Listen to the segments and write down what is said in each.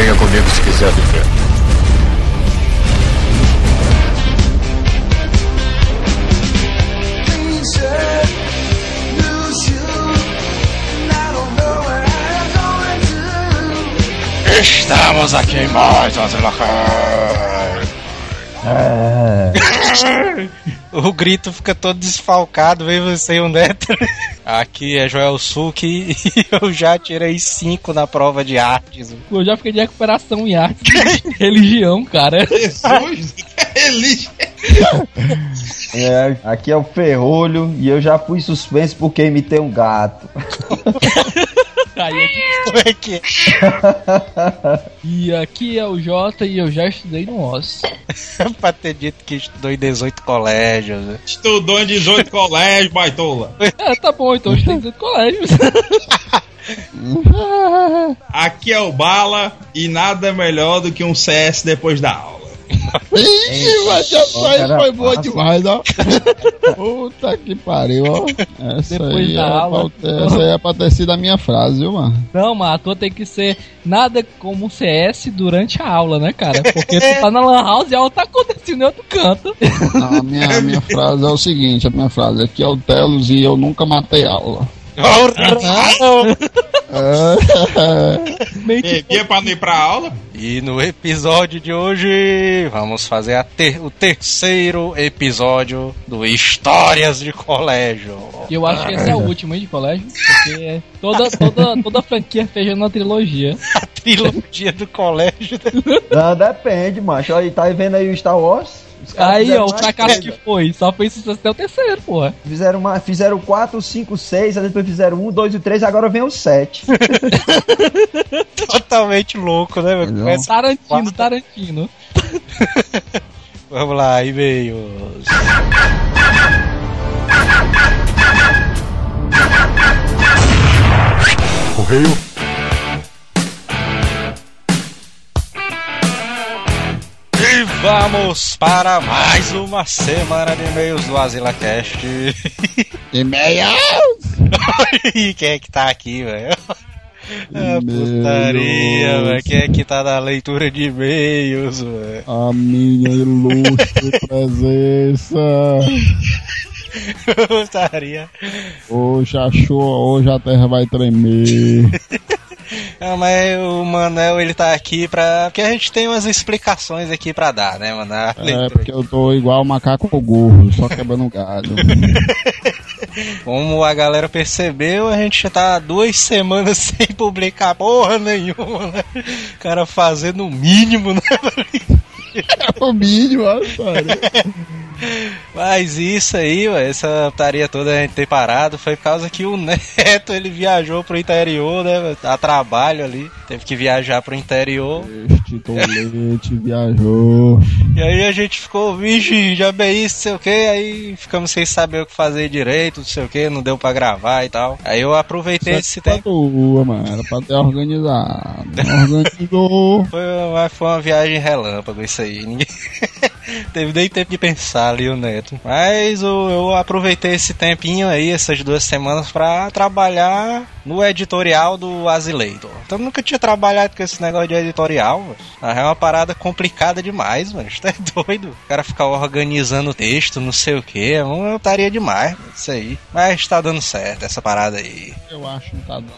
Venha comigo se quiser viver. Estamos aqui em mais uma É. O grito fica todo desfalcado, vem você e o Neto. Aqui é Joel Suki e eu já tirei 5 na prova de artes. Eu já fiquei de recuperação em arte. Religião, cara. Jesus, religião. É, aqui é o Ferrolho e eu já fui suspenso porque imitei um gato. Aí Como é que é? E aqui é o Jota e eu já estudei no OS. pra ter dito que estudou em 18 colégios. né? Estudou em 18 colégios, baitola. É, tá bom, então eu estudei em 18 colégios. Aqui é o Bala e nada melhor do que um CS depois da aula. Ixi, mas essa aí cara, foi boa passa. demais, ó. Puta que pariu, ó. Essa Depois aí, da é aula. pra, essa aí é pra ter sido a minha frase, viu, mano? Não, mas a tua tem que ser nada como um CS durante a aula, né, cara? Porque tu tá na Lan House e a aula tá acontecendo em outro canto. Não, a minha, a minha frase é o seguinte, a minha frase aqui é o Telos e eu nunca matei aula. É, Bebia pra não ir pra aula? E no episódio de hoje vamos fazer a ter- o terceiro episódio do Histórias de Colégio. eu acho que esse é o último hein, de colégio. Porque toda, toda, toda a franquia fez uma trilogia. A trilogia do colégio. Não, depende, macho. Olha, tá vendo aí o Star Wars? Aí, ó, o fracasso que foi. Só fez sucesso até o terceiro, porra. Fizeram, uma, fizeram 4, 5, 6, aí depois fizeram 1, 2 e 3, agora vem o 7. Totalmente louco, né? meu? Tarantino, Tarantino. Vamos lá, e-mails. Correio. Vamos para mais uma semana de e-mails do AsilaCast. e-mail! e quem é que tá aqui, velho? Ah, E-mails. putaria, velho. Quem é que tá na leitura de e-mails, velho? A minha ilustre presença. Putaria. Hoje achou, hoje a terra vai tremer. Mas o Manel, ele tá aqui pra... Porque a gente tem umas explicações aqui pra dar, né, mano? A É, leitura. porque eu tô igual macaco gorro, só quebrando galho. Como a galera percebeu, a gente tá duas semanas sem publicar porra nenhuma, né? O cara fazendo o mínimo, né? É o mínimo, cara. Mas isso aí, ué, essa putaria toda a gente ter parado foi por causa que o Neto ele viajou pro interior, né? A trabalho ali, teve que viajar pro interior. Este tolete viajou. E aí a gente ficou, vixe, já bem isso, sei o que, aí ficamos sem saber o que fazer direito, não sei o que, não deu pra gravar e tal. Aí eu aproveitei esse é tempo. tua, mano. Era pra ter organizado. Organizou. Foi, mas foi uma viagem relâmpago isso aí. Ninguém teve nem tempo de pensar ali o Neto. Mas o- eu aproveitei esse tempinho aí, essas duas semanas, pra trabalhar no editorial do Azileitor. Então eu nunca tinha trabalhado com esse negócio de editorial. Ah, É uma parada complicada demais, mano. Isso é doido. O cara ficar organizando o texto, não sei o que. Eu estaria demais, mano, isso aí. Mas tá dando certo essa parada aí. Eu acho que não tá dando.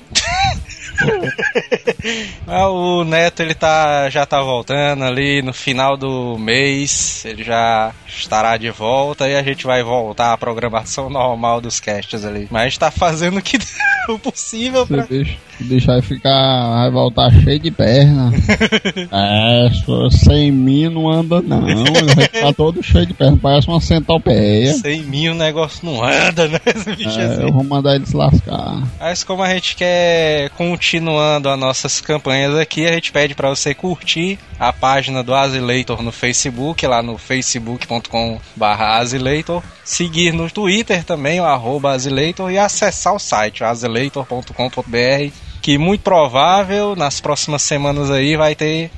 Ah, o Neto ele tá já tá voltando ali no final do mês, ele já estará de volta e a gente vai voltar à programação normal dos casts ali. Mas tá fazendo o que o possível Você pra deixa, deixa aí ficar. Vai voltar cheio de perna. é, sem mim não anda não. Ele vai ficar todo cheio de perna. Parece uma centopeia. sem mim o negócio não anda, né? Esse bicho É, assim. eu vou mandar ele se lascar. Mas como a gente quer continuando as nossas campanhas aqui, a gente pede pra você curtir a página do Azileitor no Facebook, lá no facebook.com Azileitor, seguir no Twitter também, o arroba Azileitor, e acessar o site, o azileitor.com.br, que muito provável, nas próximas semanas aí, vai ter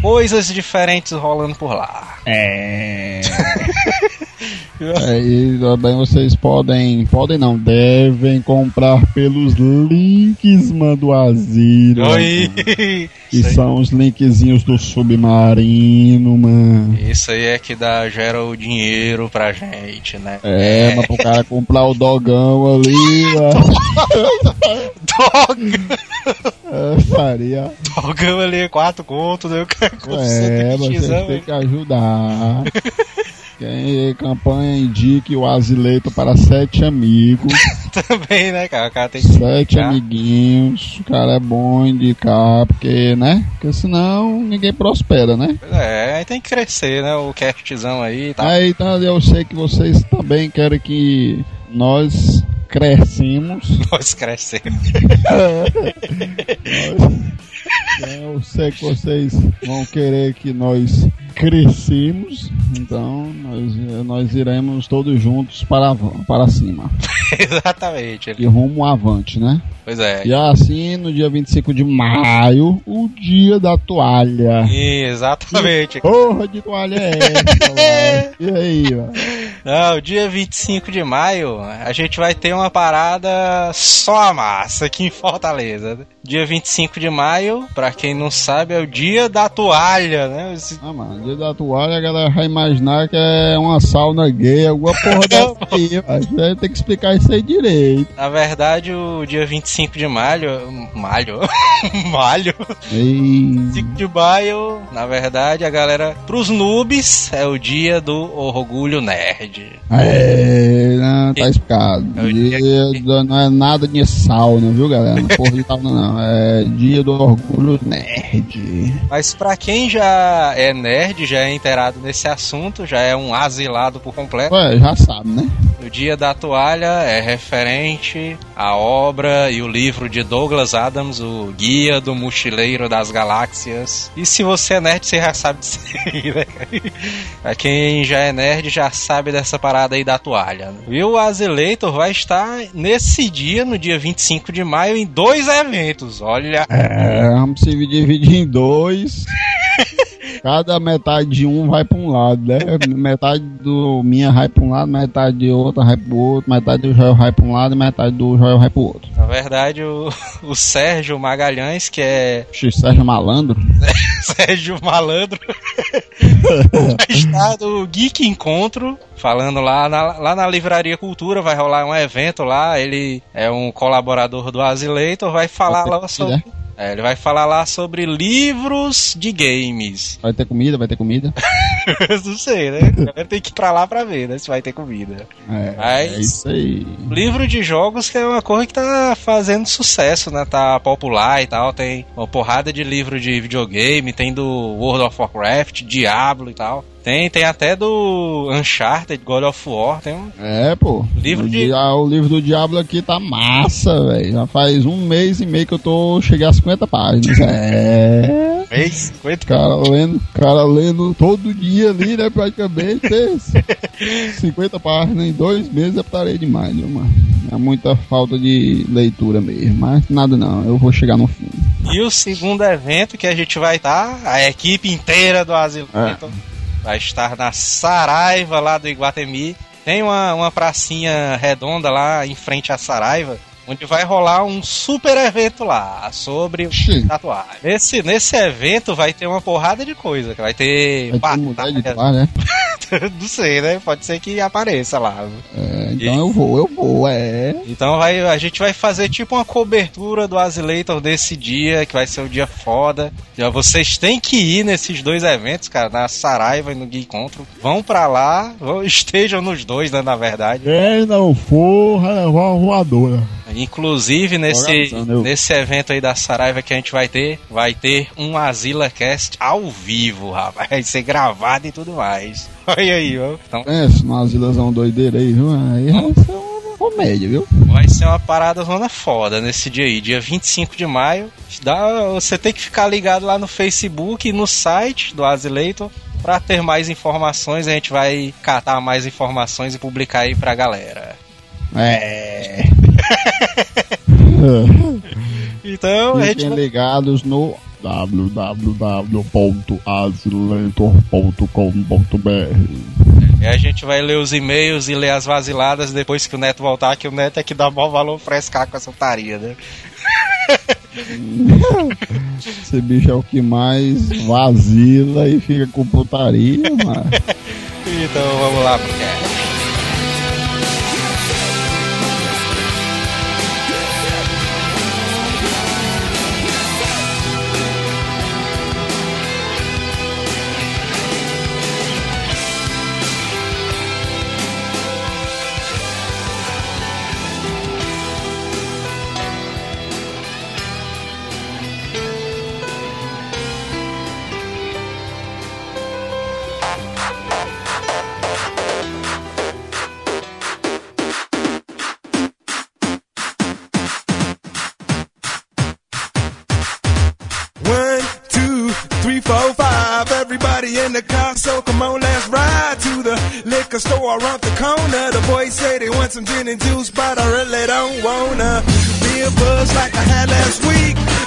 coisas diferentes rolando por lá. É. É, e também vocês podem, podem não, devem comprar pelos links, mano, do asilo. Oi! Que são os linkzinhos do submarino, mano. isso aí é que dá, gera o dinheiro pra gente, né? É, mas pro cara comprar o dogão ali, mano. Dog! É, faria. Dogão ali, quatro contos, né? O cara com É, X, têm que ajudar. Quem campanha indique o Azileito para sete amigos, também, né, cara? O cara tem que. sete indicar. amiguinhos. O cara é bom indicar, porque, né? Porque senão ninguém prospera, né? É, aí tem que crescer, né? O castzão aí e tal. Aí então eu sei que vocês também querem que nós crescemos. Nós crescemos. Eu sei que vocês vão querer que nós crescemos, então nós, nós iremos todos juntos para, para cima. Exatamente. E rumo avante, né? Pois é. E assim, no dia 25 de maio, o dia da toalha. Exatamente. Porra de toalha é essa? E aí, ó? Não, dia 25 de maio, a gente vai ter uma parada só a massa aqui em Fortaleza. né? Dia 25 de maio, pra quem não sabe, é o dia da toalha, né? Esse- Ah, mano, dia da toalha a galera vai imaginar que é uma sauna gay, alguma porra dessa aí, mas ter que explicar isso aí direito. Na verdade, o dia 25 de maio. Malho? Malho? E... 25 de maio, na verdade, a galera. Pros noobs, é o dia do orgulho nerd. É, não, tá explicado. É o Dia do- não é nada de sauna, viu, galera? Não é porra de sauna, não. É dia do orgulho nerd. Mas pra quem já é nerd, já é inteirado nesse assunto, já é um asilado por completo. Ué, já sabe, né? O Dia da Toalha é referente à obra e o livro de Douglas Adams, o Guia do Mochileiro das Galáxias. E se você é nerd, você já sabe disso aí, né? Pra quem já é nerd, já sabe dessa parada aí da toalha. E o Azileitor vai estar nesse dia, no dia 25 de maio, em dois eventos. Olha, É, vamos se dividir em dois. Cada metade de um vai pra um lado, né? Metade do minha vai pra um lado, metade de outra vai pro outro, metade do Joel vai pra um lado e metade do Joel vai pro outro. na verdade, o, o Sérgio Magalhães, que é X Sérgio Malandro. Sérgio Malandro está do Geek Encontro, falando lá na, lá na Livraria Cultura, vai rolar um evento lá, ele é um colaborador do Asileitor, vai falar lá sobre... É, ele vai falar lá sobre livros de games. Vai ter comida, vai ter comida. Não sei, né? Tem que ir pra lá pra ver, né? Se vai ter comida. É, Mas- é isso aí. Livro de jogos que é uma coisa que tá fazendo sucesso, né? Tá popular e tal. Tem uma porrada de livro de videogame, tem do World of Warcraft, Diablo e tal. Tem, tem até do Uncharted, God of War. Tem um É, pô. Livro o, de- dia- o livro do Diablo aqui tá massa, velho. Já faz um mês e meio que eu tô. Cheguei a 50 páginas. É. mês. Coisa- Cara lendo, cara lendo todo dia ali, né? Praticamente. Esse 50 páginas em dois meses eu parei demais, viu, mano? É muita falta de leitura mesmo. Mas nada não, eu vou chegar no fim. E o segundo evento que a gente vai estar, a equipe inteira do Asilo É. Então, vai estar na Saraiva lá do Iguatemi. Tem uma, uma pracinha redonda lá em frente à Saraiva, onde vai rolar um super evento lá sobre Oxi. tatuagem. Nesse, nesse evento vai ter uma porrada de coisa. que Vai ter Vai ter de né? Não sei, né? Pode ser que apareça lá. É, então eu vou, eu vou, é. Então vai, a gente vai fazer tipo uma cobertura do Azileitor desse dia, que vai ser um dia foda. Já vocês têm que ir nesses dois eventos, cara, na Saraiva e no Gui Encontro. Vão pra lá, vão- estejam nos dois, né, na verdade. Quem não for, vai levar uma voadora. Inclusive nesse, nesse evento aí da Saraiva que a gente vai ter, vai ter um AsilaCast ao vivo, rapaz. Vai ser gravado e tudo mais. Olha aí, ó. Então Pensa numa asilazão doideira aí, viu? Aí vai ser uma comédia, viu? Vai ser uma parada zona foda nesse dia aí, dia 25 de maio. Dá, você tem que ficar ligado lá no Facebook e no site do Azileitor pra ter mais informações. A gente vai catar mais informações e publicar aí pra galera. É. Então, a gente Fiquem ligados no www.asilentor.com.br E a gente vai ler os e-mails e ler as vaziladas depois que o Neto voltar, que o Neto é que dá maior valor frescar com essa putaria, né? Esse bicho é o que mais vacila e fica com putaria, mano. Então vamos lá pro cast.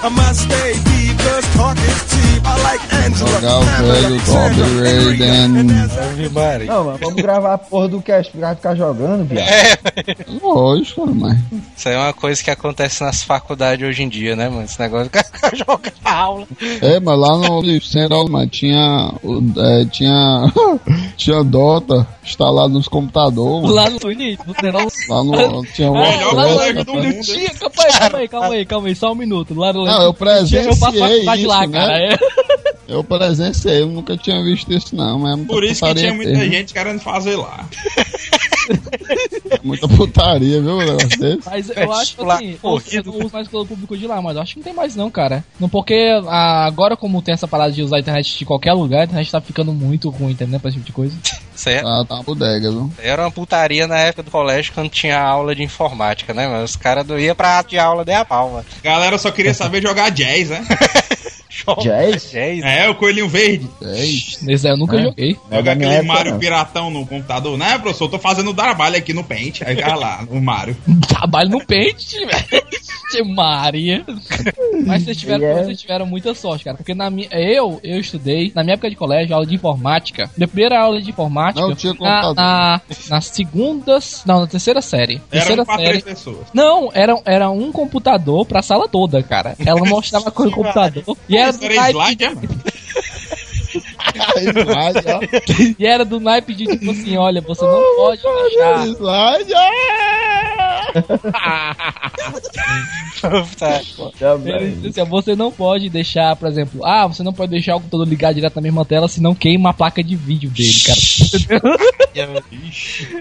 I must stay Jogar o Pamela, velho Sandra, Top and Rita, Raiden. Não, mano, vamos gravar a porra do cast, vai ficar jogando, viado. Lógico, mas. Isso aí é uma coisa que acontece nas faculdades hoje em dia, né, mano? Esse negócio de ficar jogando aula. É, mas lá no Central, mas tinha. É, tinha. tinha Dota instalado nos computadores. Lá no Twitch. Lá no. Tinha uma Melhor lá no colégio festa, do rapaz. mundo. Tinha, calma aí, calma aí, calma aí, calma aí, só um minuto. Lá no Não, eu presenciei Eu faço faculdade lá, né? cara. É. Eu presenciei, eu nunca tinha visto isso não, mas é Por isso que tinha muita mesmo. gente querendo fazer lá. Muita putaria, viu, o negócio desse? Mas eu acho assim, corrido. eu não uso mais pelo público de lá, mas eu acho que não tem mais não, cara. Não porque ah, agora como tem essa parada de usar a internet de qualquer lugar, a internet tá ficando muito ruim, entendeu? Pra esse tipo de coisa. Isso aí Tá, tá uma bodega, viu? era uma putaria na época do colégio quando tinha aula de informática, né, mano? Os caras não iam pra de aula de a pau, mano. Galera só queria saber jogar jazz, né? Jazz? Jazz. É, o coelhinho verde. É isso. Esse aí eu nunca É. joguei. É minha aquele época, Mario não. piratão no computador. Né, professor? Tô fazendo trabalho aqui no Paint. Aí cara lá, no Mario. Trabalho no pente, velho. Maria. Mas vocês tiveram, é- vocês tiveram muita sorte, cara. Porque na minha, eu, eu estudei, na minha época de colégio, aula de informática. Minha primeira aula de informática Não tinha na, computador. na, na segunda. Não, na terceira série. Terceira Era pra série. três pessoas. Não, era, era um computador pra sala toda, cara. Ela mostrava com o computador. E era, do era slide, é, e era do naipe de tipo assim: olha, você não pode. Slide, Tá. Ele disse assim, ó, você não pode deixar, por exemplo, ah, você não pode deixar o computador ligado direto na mesma tela, senão queima a placa de vídeo dele, cara.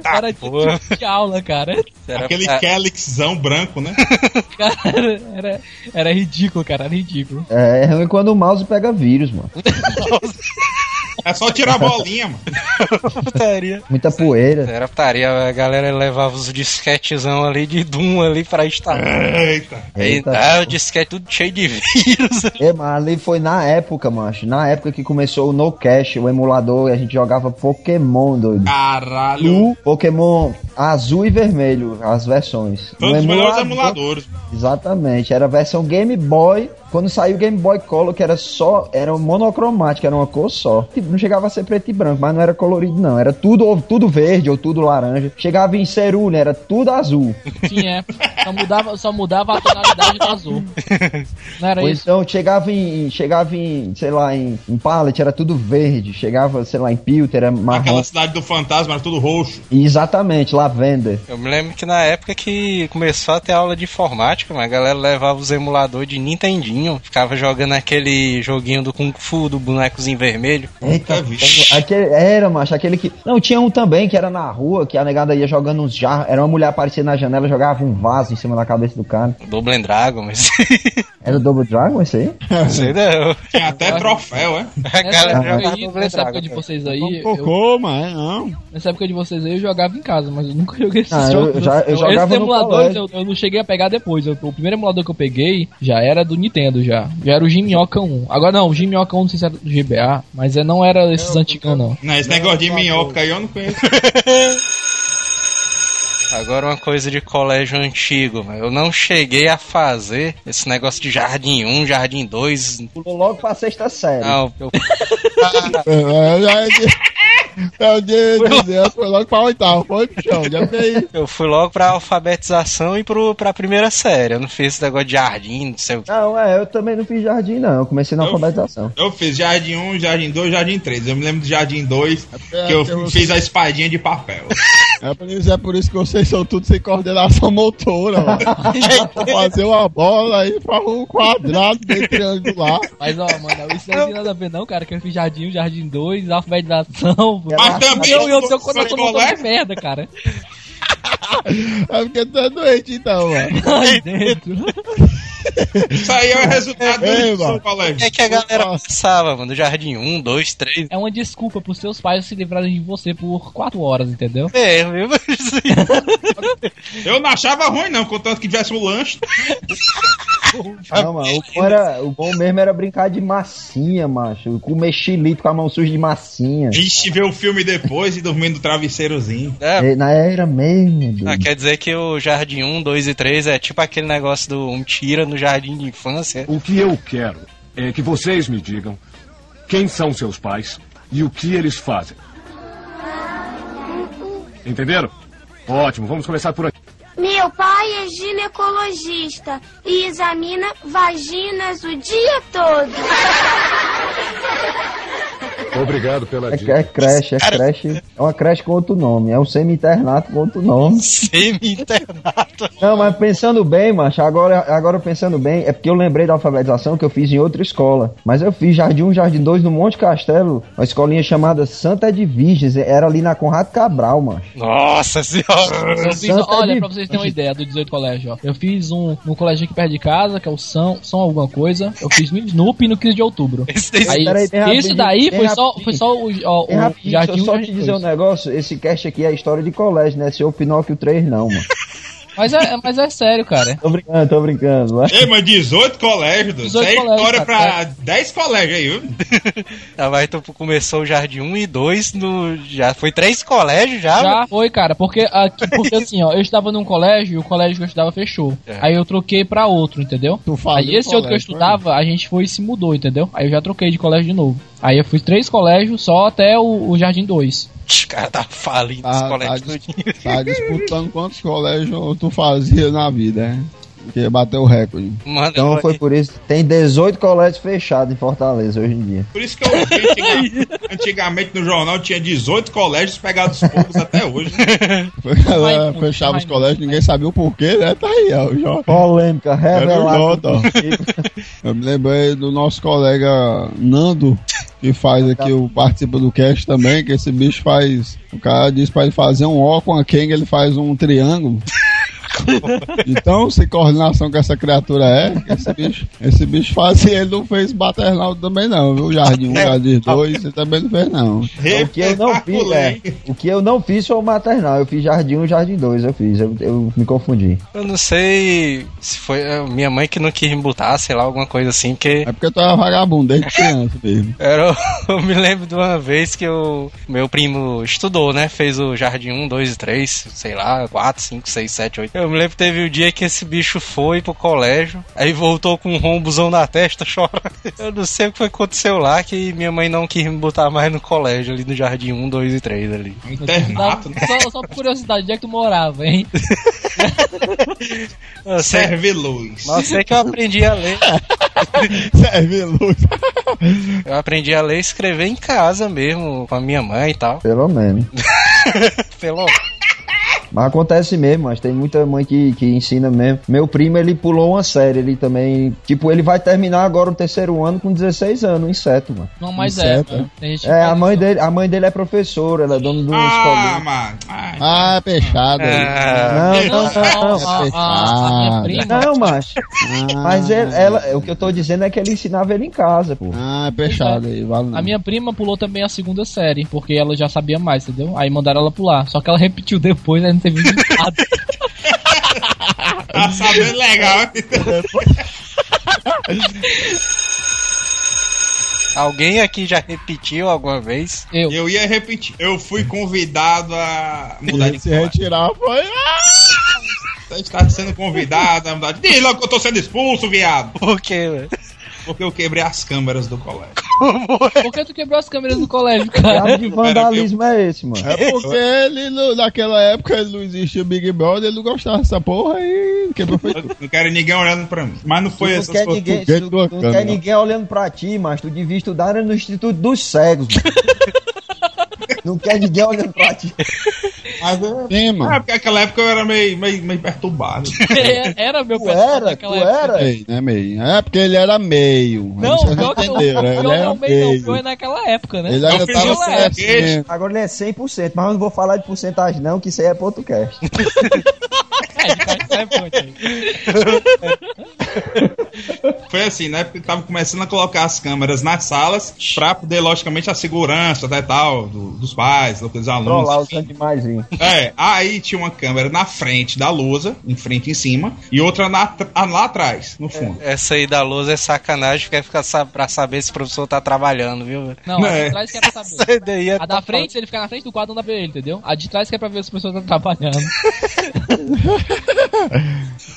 Era tipo porra. de aula, cara. Era Aquele Calyxzão branco, né? Cara, era, era ridículo, cara, era ridículo. É, é ruim quando o mouse pega vírus, mano. É só tirar a bolinha, mano. putaria. Muita poeira. Era putaria, a galera levava os disquetezão ali de Doom ali pra instalar. Eita. Aí, Eita. ah, o disquete tudo cheio de vírus. É, mas ali foi na época, macho. Na época que começou o No Cash, o emulador, e a gente jogava Pokémon, doido. Caralho. O Pokémon azul e vermelho, as versões. Foi um No dos melhores emulador- emuladores. Exatamente, era a versão Game Boy. Quando saiu o Game Boy Color, que era só, era monocromático, era uma cor só. Tipo, Não chegava a ser preto e branco, mas não era colorido não. Era tudo, ou tudo verde ou tudo laranja. Chegava em cerulha, era tudo azul. Sim, é. Só mudava, só mudava a tonalidade do azul. Não era Ou isso? então chegava em, chegava em, sei lá, em, em pallet, era tudo verde. Chegava, sei lá, em Pilter, era marrom. Aquela cidade do fantasma era tudo roxo. Exatamente, lavender. Eu me lembro que na época que começou a ter aula de informática, mas a galera levava os emuladores de Nintendinho, ficava jogando aquele joguinho do Kung Fu, do bonecozinho vermelho. Eita, aquele, era, macho, aquele que. Não, tinha um também que era na rua, que a negada ia jogando uns jarros. Era uma mulher aparecia na janela, jogava um vaso em cima da cabeça do cara. Double Dragon, mas. Era o Double Dragon esse aí? Não sei não. Tinha até troféu, é? Nessa época, aí, nessa época de vocês aí, Um eu, cocô, mas não. nessa época de vocês aí eu jogava em casa, mas eu nunca joguei esses Ah, eu jogos. já- eu Esses jogava no emuladores eu, eu não cheguei a pegar depois. Eu- o primeiro emulador que eu peguei já era do Nintendo já. Já era o Gimioca 1. Agora não, o Gimioca 1 não sei se era do GBA, mas é, não era esses antigos não. Não, esse negócio de minhoca aí eu não conheço. Agora uma coisa de colégio antigo, mas eu não cheguei a fazer esse negócio de jardim 1, jardim 2. Pulou logo pra sexta série. Não, eu De Deus, foi logo pra oitavo, foi pro chão, já fez. Eu fui logo pra alfabetização e pro, pra primeira série. Eu não fiz esse negócio de jardim, não sei o que. Não, é, eu também não fiz jardim, não. Eu comecei na Eu- alfabetização. Eu fiz Jardim 1, Jardim 2, Jardim 3. Eu me lembro do Jardim 2, É, que eu fiz a espadinha de papel. É por isso, é por isso que vocês são tudo sem coordenação motora, mano. Pra fazer uma bola aí pra um quadrado bem triangular. Mas, ó, mano, isso não tem nada a ver, não, cara. Que eu fiz jardim 1, jardim 2, alfabetização. Mas também eu, eu, eu eu, eu de merda, cara. É porque tu é doente então, mano. Aí dentro. Isso aí é o resultado Ei, do colégio. que, é que a galera pensava, mano? Do jardim 1, 2, 3. É uma desculpa pros seus pais se livrarem de você por 4 horas, entendeu? É, viu? Eu não achava ruim, não, contanto que tivesse um lanche. Não, mano, o bom, era, o bom mesmo era brincar de massinha, macho. Comer chilito com a mão suja de massinha. Ixi, ver o filme depois e dormir no travesseirozinho. É, É, Na era mesmo, Ah, quer dizer que o Jardim 1, 2 e 3 é tipo aquele negócio do um tira no jardim de infância. O que eu quero é que vocês me digam quem são seus pais e o que eles fazem. Entenderam? Ótimo, vamos começar por aqui. Meu pai é ginecologista e examina vaginas o dia todo. Obrigado pela É, dica. é creche, é creche. É uma creche com outro nome. É um semi-internato com outro nome. Semi-internato. Não, mas pensando bem, macho, agora, agora pensando bem, é porque eu lembrei da alfabetização que eu fiz em outra escola. Mas eu fiz Jardim 1, Jardim 2 no Monte Castelo, uma escolinha chamada Santa de Virgens. Era ali na Conrado Cabral, macho. Nossa senhora. Fiz, olha, pra vocês terem uma ideia do 18 colégio, ó. Eu fiz um no colégio aqui perto de casa, que é o São, São alguma coisa. Eu fiz no Snoopy no 15 de outubro. Esse daí- Aí, Peraí, bem isso daí foi só, rapidinho. foi só o, ó, Bem o rapidinho, jardim deixa eu só jardim te dizer um negócio. Esse cast aqui é história de colégio, né? Seu Pinóquio 3 não, mano. Mas é, mas é sério, cara. Tô brincando, tô brincando. Vai. Ei, mas 18 colégios, Dudu. Isso 18 é colégios, história cara. pra 10 colégios aí, viu? Ah, mas tu começou o Jardim 1 e 2 no. Já foi três colégios já? Já foi, cara, porque aqui, porque assim, ó, eu estava num colégio e o colégio que eu estudava fechou. É. Aí eu troquei pra outro, entendeu? Aí esse outro que eu colégio, foi? estudava, a gente foi e se mudou, entendeu? Aí eu já troquei de colégio de novo. Aí eu fui três colégios só até o, o Jardim 2. Os caras tá falindo os Tá, colégios tá, dis- tá disputando quantos colégios tu fazia na vida, né? Porque bateu o recorde. Mano, Então foi por isso. Tem 18 colégios fechados em Fortaleza hoje em dia. Por isso que eu vi antiga- antigamente no jornal tinha 18 colégios pegados fogos até hoje. Ela fechava os colégios, ninguém sabia o porquê, né? Tá aí, ó. o. Polêmica, o revelada. Eu me lembrei do nosso colega Nando, que faz aqui, o participa do cast também, que esse bicho faz. O cara diz pra ele fazer um O com a Kang, ele faz um triângulo. Então, sem coordenação que essa criatura é, esse bicho, esse bicho faz e ele não fez maternal também não, viu? Jardim 1, Jardim 2, ele também não fez não. O que eu não fiz, é, o que eu não fiz foi o maternal. Eu fiz Jardim 1 e Jardim 2, eu fiz. Eu, eu me confundi. Eu não sei se foi a minha mãe que não quis me botar, sei lá, alguma coisa assim, porque É porque tu era vagabundo desde criança mesmo. era, eu me lembro de uma vez que o meu primo estudou, né? Fez o Jardim 1, 2 e 3, sei lá, 4, 5, 6, 7, 8. Eu me lembro que teve o dia que esse bicho foi pro colégio, aí voltou com um rombozão na testa, chorando. Eu não sei o que foi que aconteceu lá, que minha mãe não quis me botar mais no colégio, ali no Jardim 1, 2 e 3 ali. Internato, né? Só, só por curiosidade, onde é que tu morava, hein? Sei, Serve luz. mas eu sei que eu aprendi a ler. Serve luz. Eu aprendi a ler e escrever em casa mesmo, com a minha mãe e tal. Pelo menos. Pelo Mas acontece mesmo, mas tem muita mãe que, que ensina mesmo. Meu primo, ele pulou uma série, ele também. Tipo, ele vai terminar agora o terceiro ano com 16 anos, inseto, mano. Não, mas Inseto, é. mano. É, a mãe isso. dele, a mãe dele é professora, ela é dona de uma Ah, mano. Ai, Ah, peixada aí. Ah, Não, não, não, não. a, a- a minha prima. Não, macho. Ah, Mas ele- ela, o que eu tô dizendo é que ele ensinava ele em casa, pô. Ah, peixada aí, valeu. A minha prima pulou também a segunda série, porque ela já sabia mais, entendeu? Aí mandaram ela pular. Só que ela repetiu depois, não teve nada. tá sabendo legal. Alguém aqui já repetiu alguma vez? Eu. Eu ia repetir. Eu fui convidado a mudar de se colégio. retirar foi. Ah! Você está sendo convidado a mudar de. Diz logo que eu tô sendo expulso, viado. Por quê, velho? Porque eu quebrei as câmeras do colégio. Por que tu quebrou as câmeras do colégio, Que cara? diabo de vandalismo é esse, mano? É porque ele, no- naquela época, ele não existia o Big Brother, ele não gostava dessa porra e quebrou foi tudo. Não quero ninguém olhando pra mim. Mas não foi Tu não essas quer coisas. ninguém, tu, tu não quer ninguém olhando pra ti, mas tu devia estudar no Instituto dos Cegos, mano. Não quer ninguém olhando pra ti. Mas é, Sim, é, mano. porque naquela época eu era meio, meio, meio perturbado. É, Era meu Tu personagem era, tu época. era. Meio, né, meio? É porque ele era meio. Não, Vocês pior que eu, né? pior Ele não, era meio não, meio. pior é naquela época, né? Ele ainda Eu fiz tava foguete. crescendo. Agora ele é 100%, mas eu não vou falar de porcentagem não, que isso aí é podcast. É, de cara, é ponte aí. Foi assim, né? Porque tava começando a colocar as câmeras nas salas pra poder, logicamente, a segurança até tal, do- dos pais, dos alunos. Trollar os animaizinhos. É, aí tinha uma câmera na frente da lousa, em frente e em cima, e outra na, lá atrás, no fundo. Essa aí da lousa é sacanagem, quer ficar sa- pra saber se o professor tá trabalhando, viu? Não, a É. de trás que é pra saber. Daí é A da frente, se ele ficar na frente do quadro, não dá pra ver ele, entendeu? A de trás que é pra ver se a pessoa tá trabalhando.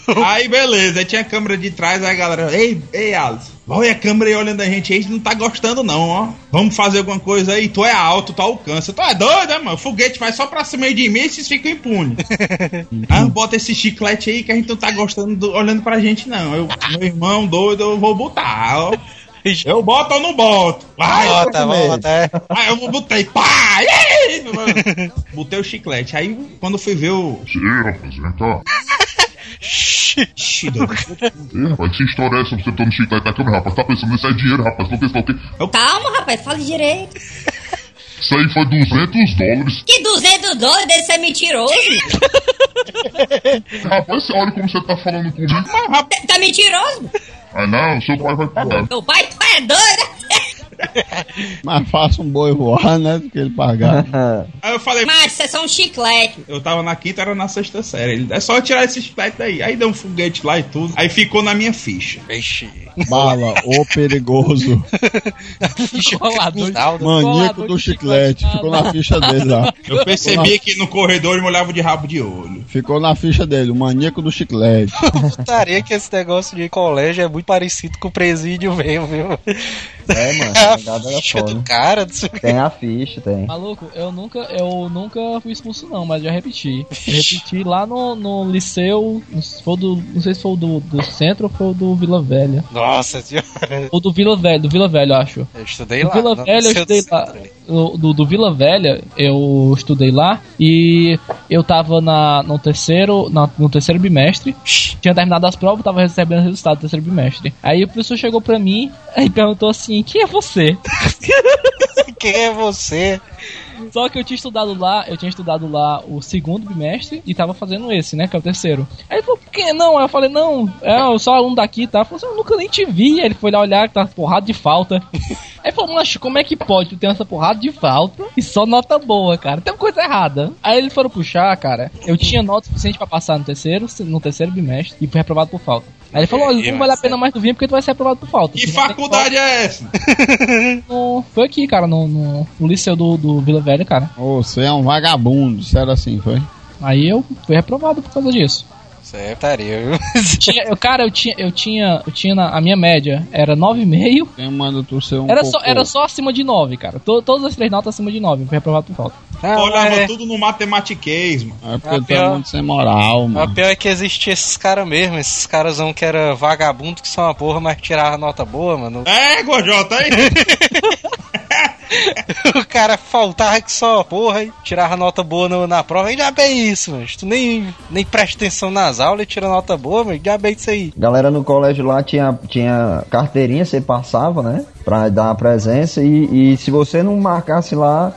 Aí beleza, aí tinha a câmera de trás, aí a galera, ei, ei, Alisson, olha a câmera aí olhando a gente aí, a gente não tá gostando não, ó. Vamos fazer alguma coisa aí, tu é alto, tu alcança. Tu é doido, né, mano? Foguete vai só pra cima aí de mim e vocês ficam impunes. ah, bota esse chiclete aí que a gente não tá gostando, do- olhando pra gente não. Eu, meu irmão doido, eu vou botar, ó. Eu boto ou não boto? Vai! Bota, bota, é. Aí eu botei, pá! Botei o chiclete. Aí quando fui ver o. Ei, rapaz, vem cá. Doido. Ei, rapaz, que história é essa? Você tá no chiclete na câmera, rapaz? Tá pensando nisso é dinheiro, rapaz. Não pensa o quê? Calma, rapaz, fale direito. Isso aí foi 200 dólares. Que 200 dólares desse é mentiroso? Rapaz, olha como você tá falando comigo. Tá- Tá mentiroso? Ah, não, seu pai vai pagar. Meu pai, tu é doido? Mas faça um boi voar, né? Do que ele pagar. Aí eu falei, Mas isso é só um chiclete. eu tava na quinta, era na sexta série. Ele, é só tirar esse chiclete daí. Aí deu um foguete lá e tudo. Aí ficou na minha ficha. Vixe. Bala, ô perigoso. Colador Maníaco Colador do chiclete. Ficou na ficha dele lá. Eu percebi que no corredor ele me olhava de rabo de olho. Ficou na ficha dele, o maníaco do chiclete. Putaria que esse negócio de colégio é muito parecido com o presídio mesmo, viu? É, mano, É a a era ficha do foda. cara. Tem a ficha, tem. Maluco, eu nunca, eu nunca fui expulso não, mas já repeti. Eu repeti lá no, no liceu, não sei se foi do, não sei se foi o do, do centro ou foi o do Vila Velha. Nossa senhora. Ou do Vila Velha, do Vila Velha, eu acho. Eu estudei Do lá. Vila Velha eu estudei do lá. do, do Vila Velha eu estudei lá e eu tava na, no terceiro na- no terceiro bimestre. Tinha terminado as provas, tava recebendo o resultado do terceiro bimestre. Aí o professor chegou pra mim e perguntou assim: Quem é você? Quem é você? Só que eu tinha estudado lá, eu tinha estudado lá o segundo bimestre e tava fazendo esse, né? Que é o terceiro. Aí ele falou, por que não? Aí eu falei, não, é, eu sou aluno daqui, tá? Ele falou assim, eu nunca nem te vi. Aí ele foi lá olhar, tá porrada de falta. Aí ele falou, macho, como é que pode tu ter essa porrada de falta e só nota boa, cara? Tem uma coisa errada. Aí eles foram puxar, cara. Eu tinha nota suficiente pra passar no terceiro, no terceiro bimestre e fui reprovado por falta. Aí ele falou, olha, não vale a pena é- mais tu vir porque tu vai ser reprovado por falta. Que faculdade é essa? no- Foi aqui, cara, no, no, no liceu do, do Vila Velha, cara. Ô, Você é um vagabundo, disseram assim, foi? Aí eu fui reprovado por causa disso. Isso é putaria, viu? Tinha- eu, cara, eu tinha, eu tinha, eu tinha na, a minha média era 9,5. Quem manda tu ser um Era só, cocô? era só acima de 9, cara. To- todas as três notas acima de 9, fui reprovado por falta. Ah, Olhava mas- tudo no matematiquês, mano. É porque tu é pior- muito sem moral, O mano. pior é que existia esses caras mesmo, esses caras que era vagabundo que são uma porra, mas tirava nota boa, mano. É, Gojota, aí. O cara faltava que só porra e tirava nota boa no- na prova. Ainda bem isso, mano. Tu nem, nem presta atenção nas aulas e tira nota boa, mas ainda bem isso aí. Galera no colégio lá tinha, tinha carteirinha, você passava, né? Pra dar a presença e, e se você não marcasse lá,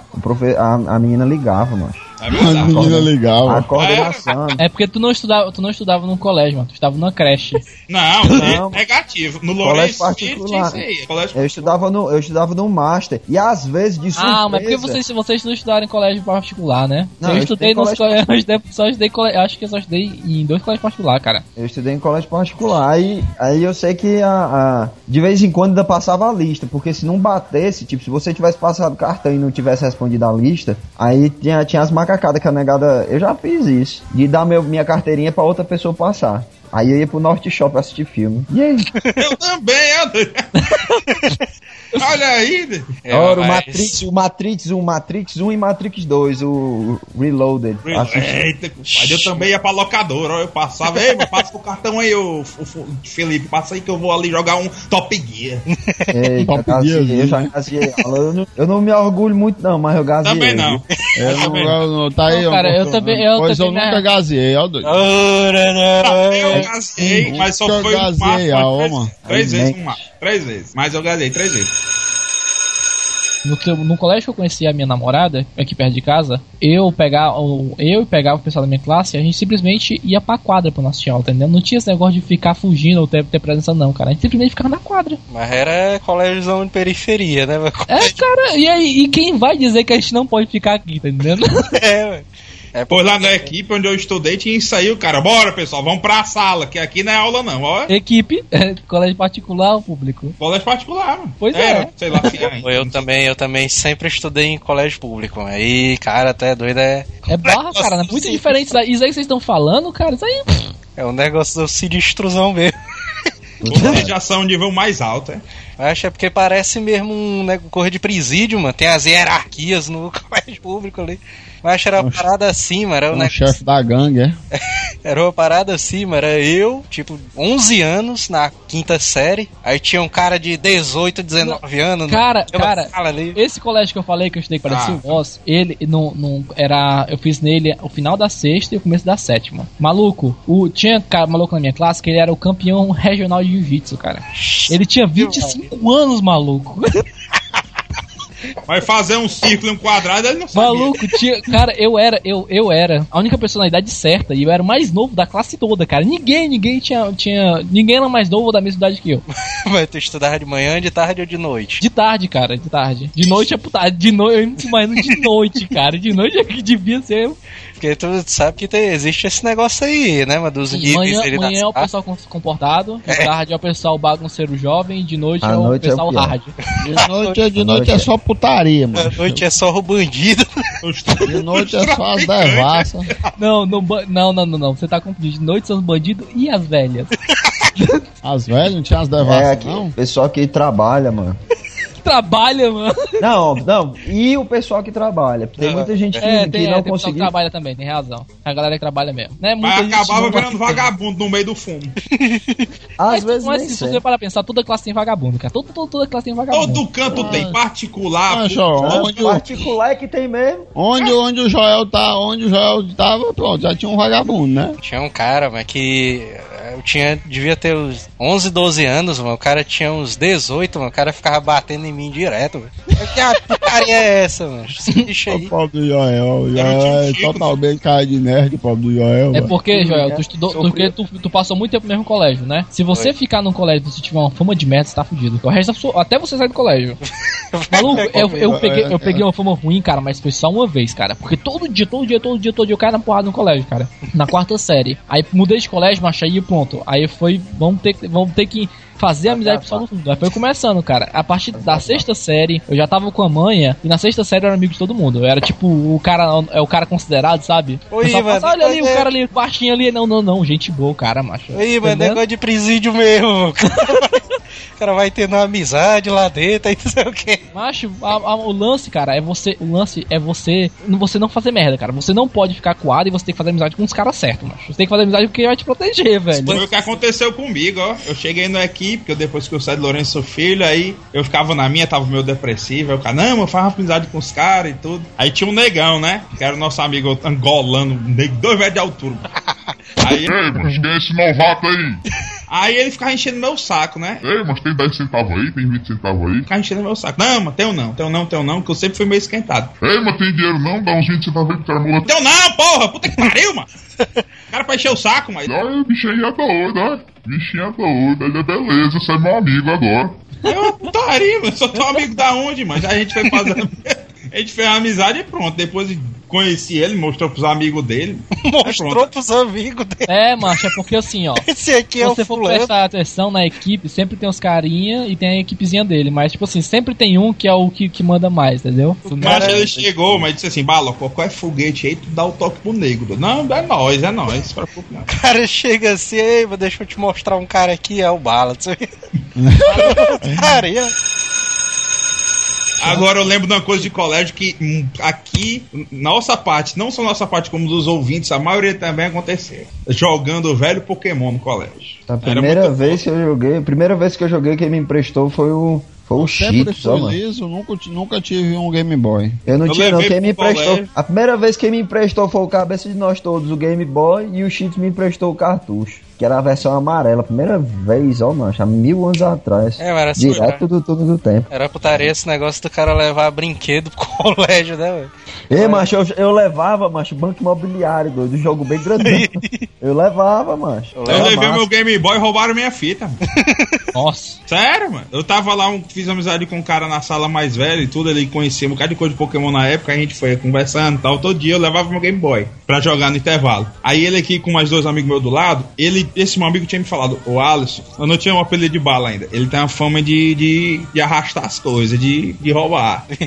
a, a menina ligava, mano. É A menina A legal. coordenação. É porque tu não estudava, tu não estudava no colégio, mano. Tu estava numa creche. Não, Não. negativo. No Colégio Lourenço particular. aí. Colégio Eu estudava no, eu estudava no Master. E às vezes, de surpresa... Ah, mas porque vocês, vocês não estudaram em colégio particular, né? Não, eu eu estudei estudei nos estudei, só estudei cole- acho que eu só estudei em dois colégios particulares, cara. Eu estudei em colégio particular. Aí, aí eu sei que a, a- de vez em quando ainda passava a lista. Porque se não batesse, tipo, se você tivesse passado o cartão e não tivesse respondido a lista, aí tinha, tinha as macacada que a negada. Eu já fiz isso. De dar meu, minha carteirinha pra outra pessoa passar. Aí eu ia pro Norte Shop assistir filme. E aí? Eu também, eu... Olha aí. É, Ora, o Matrix, o Matrix 1, Matrix 1 e Matrix 2, o Reloaded. Assisti. Eita, compadre, eu também ia pra locadora, ó, eu passava, ei, passa o cartão aí, o, Felipe, passa aí que eu vou ali jogar um Top Gear. Eita, Top Gear, eu já gazeei ela. Eu não, eu não me orgulho muito, não, mas eu gazeei. Também não. Eu não, também. eu não- tá aí, Não, cara, eu ó, também- eu Pois eu também, nunca né? gazeei, ó, doido. Não, Eu é. gasei, mas só foi um gasei, mato, a três, vezes né? um três vezes, mas eu gasei três vezes. No, teu- no colégio que eu conheci a minha namorada, aqui perto de casa, eu pegava, o- eu pegava o pessoal da minha classe e a gente simplesmente ia pra quadra pra nossa aula, entendeu? Não tinha esse negócio de ficar fugindo ou ter, ter presença, não, cara. A gente simplesmente ficava na quadra. Mas era colégiozão de periferia, né? É, cara, e aí, e quem vai dizer que a gente não pode ficar aqui, tá entendendo? É, ué. É Pois lá na equipe onde eu estudei tinha isso aí, o cara, bora pessoal, vamos pra sala, que aqui não é aula não, ó. Equipe, é, colégio particular ou público? Colégio particular, mano. Pois é. Sei lá, que é, Eu também, eu também sempre estudei em colégio público. Aí, cara, até doido é. É barra, cara, é muito diferente. Isso aí isso aí que vocês estão falando, cara, isso aí. É um negócio do sinistrozão mesmo. Vocês já são o nível mais alto, é. Acho é porque parece mesmo um correr de presídio, mano. Tem as hierarquias no colégio público ali. Mas acho que era uma parada assim, mano. Era, um O negócio- chefe da gangue, é? era uma parada assim, mano. Era eu, tipo, 11 anos na quinta série. Aí tinha um cara de 18, 19 anos. no- Cara, cara, esse colégio que eu falei que eu estudei que parecia Ah. o nosso, ele não, não era. Eu fiz nele o final da sexta e o começo da sétima. Maluco, o, tinha cara maluco na minha classe que ele era o campeão regional de jiu-jitsu, cara. Ele tinha 25 anos, maluco. Vai fazer um círculo e um quadrado, ele não sabia. Maluco, tinha. Cara, eu era, eu, eu era a única pessoa na idade certa e eu era o mais novo da classe toda, cara. Ninguém, ninguém tinha. tinha ninguém era mais novo ou da mesma idade que eu. Mas tu estudava de manhã, de tarde ou de noite? De tarde, cara, de tarde. De noite é puta. De noite, imagino de noite, cara. De noite é que devia ser. Porque tu sabe que tem- existe esse negócio aí, né, mano? Dos níveis Manhã, ali manhã é o pessoal com- comportado, de tarde é o pessoal bagunceiro jovem, de noite À é o noite é o pessoal hard. De noite, de noite é só putaria, mano. A noite é só o bandido. De noite é só as devassas. Não, não, não, não, não, não. Você tá confundindo. De noite são os bandidos e as velhas. As velhas não tinha as É, devassas, aqui, não? pessoal que trabalha, mano. Que trabalha, mano. Não, não, e o pessoal que trabalha. Tem muita gente que, É, que tem, é, não tem pessoal que conseguiu. trabalha também, tem razão. A galera que trabalha mesmo. Né? Muita Mas gente acabava não virando vagabundo no meio do fumo. Às Mas, vezes mas nem se você para pensar, toda classe tem vagabundo, cara. Todo, todo- toda classe tem vagabundo. Todo canto tem, particular. Ah, onde, o- Particular é que tem mesmo. onde, onde o Joel tá, onde o Joel tava, pronto, já tinha um vagabundo, né? Tinha um cara, mas que eu tinha, devia ter uns 11, 12 anos, mano. O cara tinha uns 18, mano. O cara ficava batendo em mim direto, mano. Que putaria é essa, mano? Esse bicho O aí. pobre do Joel, o Joel é totalmente cara de nerd, o pobre do Joel. É porque, Joel, tu estudou, porque tu, tu passou muito tempo no mesmo colégio, né? Se você Foi. ficar num colégio e você tiver uma fama de merda, você tá fudido. O resto da sua- até você sair do colégio. Maluco, eu, eu, peguei, eu peguei uma fama ruim, cara, mas foi só uma vez, cara. Porque todo dia, todo dia, todo dia, todo dia eu caí na porrada no colégio, cara. Na quarta série. Aí mudei de colégio, mas aí pronto. Aí foi, vamos ter, que- vamos ter que fazer amizade pessoal no fundo. Aí foi começando, cara. A partir da sexta série, eu já tava com a manha, e na sexta série eu era amigo de todo mundo. Eu era tipo o cara, é o cara considerado, sabe? Oi, mano, passa, olha ali, o cara ali, baixinho ali. Não, não, não, gente boa, o cara, macho. Aí, mano, negócio de presídio mesmo. O cara vai tendo uma amizade lá dentro, aí não sei o que. Macho, a- a- o lance, cara, é você. O lance é você. Você não fazer merda, cara. Você não pode ficar coado e você tem que fazer amizade com os caras certos, macho. Você tem que fazer amizade porque vai te proteger, velho. Foi o que aconteceu comigo, ó. Eu cheguei na equipe, porque eu, depois que eu saí de Lourenço Filho, aí eu ficava na minha, tava meio depressivo. Aí o cara, não, eu faço amizade com os caras e tudo. Aí tinha um negão, né? Que era o nosso amigo angolano, negro, dois metros de altura. Aí, Ei, mas quem é esse novato aí? Aí ele ficava enchendo meu saco, né? Ei, mas tem 10 centavos aí? Tem 20 centavos aí? Ficava enchendo meu saco. Não, mas tenho não, tenho não, tenho não, que eu sempre fui meio esquentado. Ei, mas tem dinheiro não? Dá uns 20 centavos aí pro cara mula. Deu não, porra! Puta que pariu, mano! O cara pra encher o saco, mas. Olha, o bichinho é doido, ó. Bichinho é doido, ele é beleza, você é meu amigo agora. É uma putaria, mano. Sou teu amigo da onde, mano? Já a gente foi fazendo. A gente fez uma amizade e pronto. Depois de conheci ele, mostrou pros amigos dele. Mostrou pros amigos dele. É, macho, é porque assim, ó. Esse aqui Se é o você for fulano. prestar atenção na equipe, sempre tem os carinha e tem a equipezinha dele. Mas, tipo assim, sempre tem um que é o que, que manda mais, entendeu? Mas ele chegou, mas disse assim, Bala, qual é foguete aí, tu dá o toque pro negro. Não, é nóis, é não. O cara chega assim, ei, deixa eu te mostrar um cara aqui, é o Bala. Putaria. Agora eu lembro de uma coisa de colégio que hum, aqui, nossa parte, não só nossa parte, como dos ouvintes, a maioria também aconteceu. Jogando o velho Pokémon no colégio. A primeira vez que eu joguei, a primeira vez que eu joguei, quem me emprestou foi o, foi o Sempre Cheetos, ó, foi mano. liso, nunca, nunca tive um Game Boy. Eu não Eu tinha não, quem me emprestou. colégio. A primeira vez que me emprestou foi o cabeça de nós todos, o Game Boy, e o Cheetos me emprestou o cartucho. Que era a versão amarela, primeira vez, ó, mancha, há mil anos atrás. É, mas era assim, Direto do turno do tempo. Era putaria esse negócio do cara levar brinquedo pro colégio, né, velho? Ei, macho, eu, eu levava, macho, banco imobiliário, doido, um jogo bem grandão. eu levava, macho. Eu Era levei massa. meu Game Boy e roubaram minha fita. mano. Nossa. Sério, mano. Eu tava lá, um, fiz amizade com um cara na sala mais velho e tudo, ele conhecia um bocado de coisa de Pokémon na época, a gente foi conversando e tal. Todo dia eu levava meu Game Boy pra jogar no intervalo. Aí ele aqui com mais dois amigos meus do lado, ele, esse meu amigo tinha me falado, o Alisson, eu não tinha um apelido de bala ainda. Ele tem uma fama de, de, de arrastar as coisas, de, de roubar.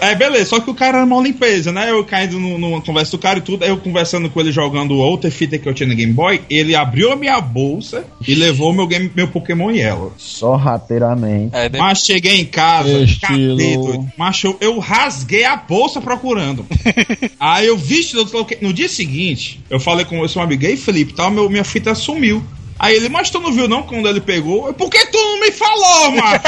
É, beleza, só que o cara era uma limpeza, né? Eu caindo no- numa conversa do cara e tudo, aí eu conversando com ele jogando outra fita que eu tinha no Game Boy, ele abriu a minha bolsa e levou meu, game, meu Pokémon Yellow. Só rateiramente. Aí, de- Mas cheguei em casa, Estilo. cadê, doido? Macho, eu, eu rasguei a bolsa procurando. Aí eu vi, no dia seguinte, eu falei com esse meu amigo, ei Felipe, tal, meu, minha fita sumiu. Aí ele, mas tu não viu não quando ele pegou? Eu, Por que tu não me falou, macho?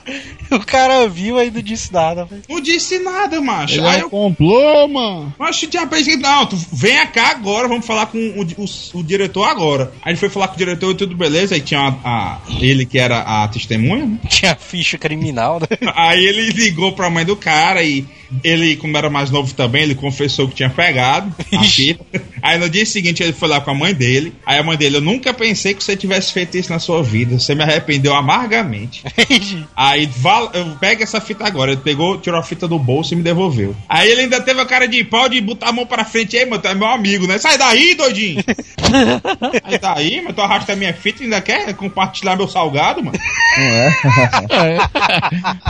o cara viu aí não disse nada. Não disse nada, macho. Ele Aí é eu complô, mano. Mas eu tinha pensado, não, tu vem cá agora, vamos falar com o, o- o diretor agora. Aí ele foi falar com o diretor e tudo beleza, aí tinha a, a- ele que era a testemunha, né? Tinha ficha criminal, né? Aí ele ligou pra mãe do cara e ele, como era mais novo também, ele confessou que tinha pegado a fita. Aí no dia seguinte ele foi lá com a mãe dele. Aí a mãe dele, eu nunca pensei que você tivesse feito isso na sua vida. Você me arrependeu amargamente. Aí pega essa fita agora. Ele pegou, tirou a fita do bolso e me devolveu. Aí ele ainda teve a cara de pau de botar a mão pra frente. Ei, mano, tu é meu amigo, né? Sai daí, doidinho! Sai daí, mano, tu arrasta a minha fita e ainda quer compartilhar meu salgado, mano? Não é?